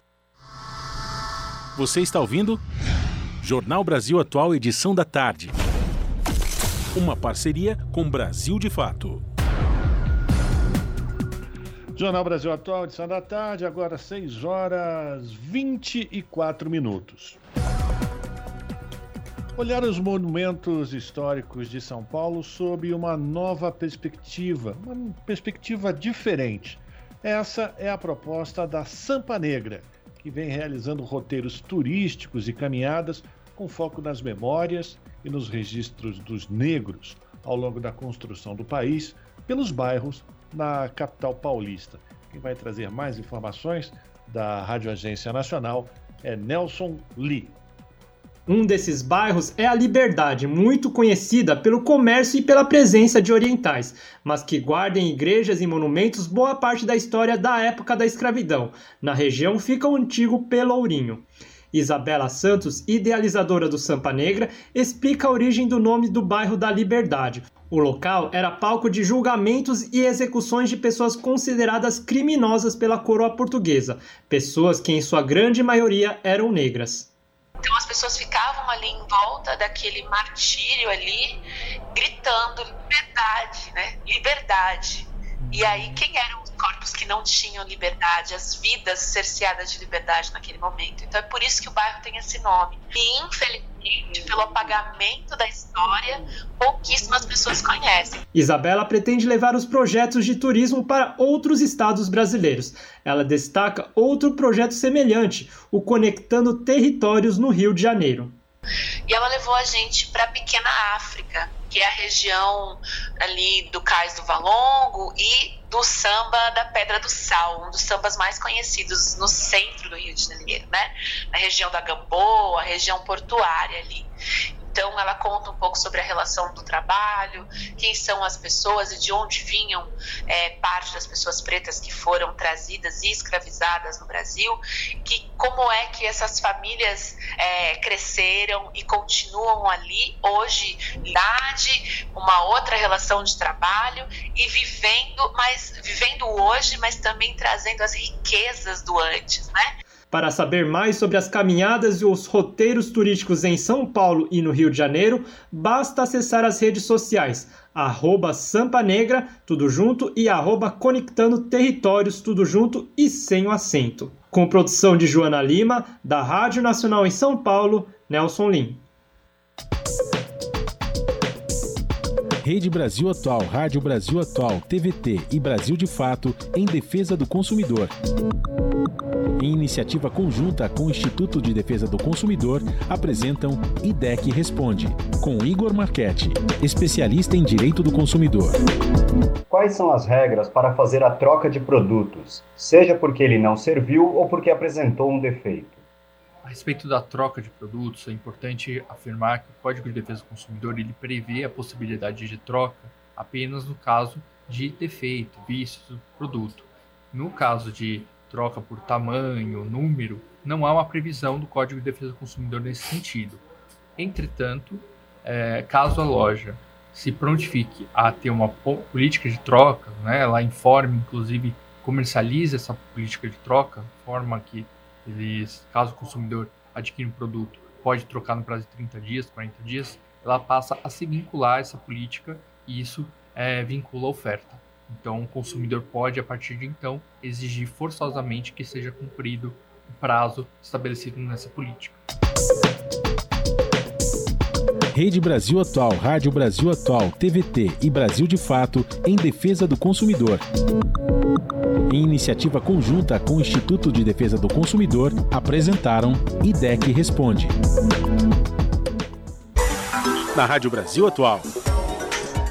Você está ouvindo? Jornal Brasil Atual, edição da tarde. Uma parceria com Brasil de Fato. Jornal Brasil Atual, edição da tarde, agora 6 horas 24 minutos. Olhar os monumentos históricos de São Paulo sob uma nova perspectiva, uma perspectiva diferente. Essa é a proposta da Sampa Negra, que vem realizando roteiros turísticos e caminhadas com foco nas memórias e nos registros dos negros ao longo da construção do país pelos bairros na capital paulista. Quem vai trazer mais informações da Rádio Agência Nacional é Nelson Lee. Um desses bairros é a Liberdade, muito conhecida pelo comércio e pela presença de orientais, mas que guarda em igrejas e monumentos boa parte da história da época da escravidão. Na região fica o antigo Pelourinho. Isabela Santos, idealizadora do Sampa Negra, explica a origem do nome do bairro da Liberdade. O local era palco de julgamentos e execuções de pessoas consideradas criminosas pela coroa portuguesa, pessoas que em sua grande maioria eram negras. Então as pessoas ficavam ali em volta daquele martírio ali, gritando liberdade, né? Liberdade. E aí quem eram corpos que não tinham liberdade, as vidas cerceadas de liberdade naquele momento? Então é por isso que o bairro tem esse nome. E infelizmente, pelo apagamento da história, pouquíssimas pessoas conhecem. Isabela pretende levar os projetos de turismo para outros estados brasileiros. Ela destaca outro projeto semelhante, o Conectando Territórios no Rio de Janeiro. E ela levou a gente para a pequena África, que é a região ali do Cais do Valongo e do samba da Pedra do Sal, um dos sambas mais conhecidos no centro do Rio de Janeiro, né? Na região da Gamboa, região portuária ali. Então, ela conta um pouco sobre a relação do trabalho, quem são as pessoas e de onde vinham é, parte das pessoas pretas que foram trazidas e escravizadas no Brasil, que como é que essas famílias é, cresceram e continuam ali hoje, idade, uma outra relação de trabalho e vivendo, mas vivendo hoje, mas também trazendo as riquezas do antes, né? Para saber mais sobre as caminhadas e os roteiros turísticos em São Paulo e no Rio de Janeiro, basta acessar as redes sociais, arroba Sampa Negra, tudo junto, e arroba Conectando Territórios, tudo junto e sem o acento. Com produção de Joana Lima, da Rádio Nacional em São Paulo, Nelson Lim. Rede Brasil Atual, Rádio Brasil Atual, TVT e Brasil de Fato em defesa do consumidor. Em iniciativa conjunta com o Instituto de Defesa do Consumidor, apresentam IDEC Responde, com Igor Marchetti, especialista em direito do consumidor. Quais são as regras para fazer a troca de produtos, seja porque ele não serviu ou porque apresentou um defeito? A respeito da troca de produtos, é importante afirmar que o Código de Defesa do Consumidor ele prevê a possibilidade de troca apenas no caso de defeito, vícios do produto. No caso de troca por tamanho, número, não há uma previsão do Código de Defesa do Consumidor nesse sentido. Entretanto, é, caso a loja se prontifique a ter uma política de troca, né, ela informe, inclusive, comercialize essa política de troca, forma que eles, caso o consumidor adquira um produto, pode trocar no prazo de 30 dias, 40 dias, ela passa a se vincular a essa política e isso é, vincula a oferta. Então, o consumidor pode, a partir de então, exigir forçosamente que seja cumprido o prazo estabelecido nessa política. Rede Brasil Atual, Rádio Brasil Atual, TVT e Brasil de Fato em defesa do consumidor. Em iniciativa conjunta com o Instituto de Defesa do Consumidor, apresentaram IDEC Responde. Na Rádio Brasil Atual.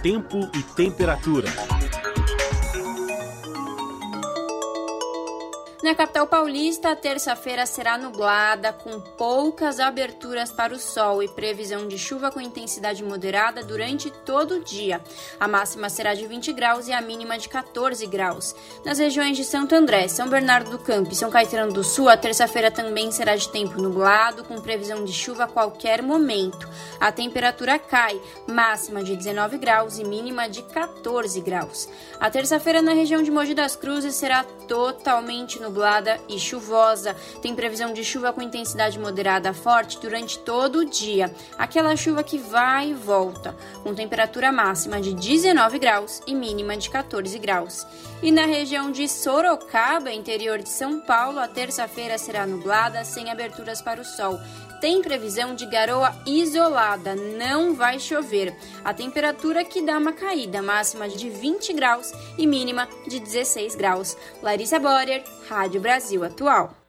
Tempo e temperatura. Na capital paulista, a terça-feira será nublada, com poucas aberturas para o sol e previsão de chuva com intensidade moderada durante todo o dia. A máxima será de 20 graus e a mínima de 14 graus. Nas regiões de Santo André, São Bernardo do Campo e São Caetano do Sul, a terça-feira também será de tempo nublado, com previsão de chuva a qualquer momento. A temperatura cai, máxima de 19 graus e mínima de 14 graus. A terça-feira na região de Mogi das Cruzes será totalmente nublada nublada e chuvosa. Tem previsão de chuva com intensidade moderada forte durante todo o dia. Aquela chuva que vai e volta, com temperatura máxima de 19 graus e mínima de 14 graus. E na região de Sorocaba, interior de São Paulo, a terça-feira será nublada, sem aberturas para o sol tem previsão de garoa isolada, não vai chover. A temperatura que dá uma caída, máxima de 20 graus e mínima de 16 graus. Larissa Borer, Rádio Brasil Atual.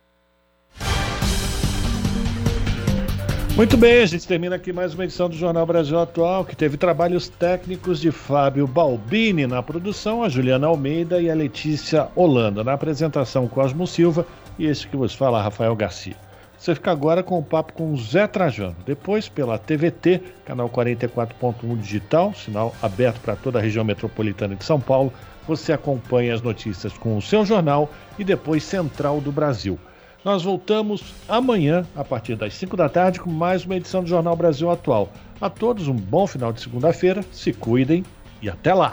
Muito bem, a gente termina aqui mais uma edição do Jornal Brasil Atual, que teve trabalhos técnicos de Fábio Balbini na produção, a Juliana Almeida e a Letícia Holanda. Na apresentação, Cosmo Silva e esse que vos fala, Rafael Garcia. Você fica agora com o papo com o Zé Trajano. Depois, pela TVT, canal 44.1 digital, sinal aberto para toda a região metropolitana de São Paulo, você acompanha as notícias com o seu jornal e depois Central do Brasil. Nós voltamos amanhã, a partir das 5 da tarde, com mais uma edição do Jornal Brasil Atual. A todos um bom final de segunda-feira, se cuidem e até lá!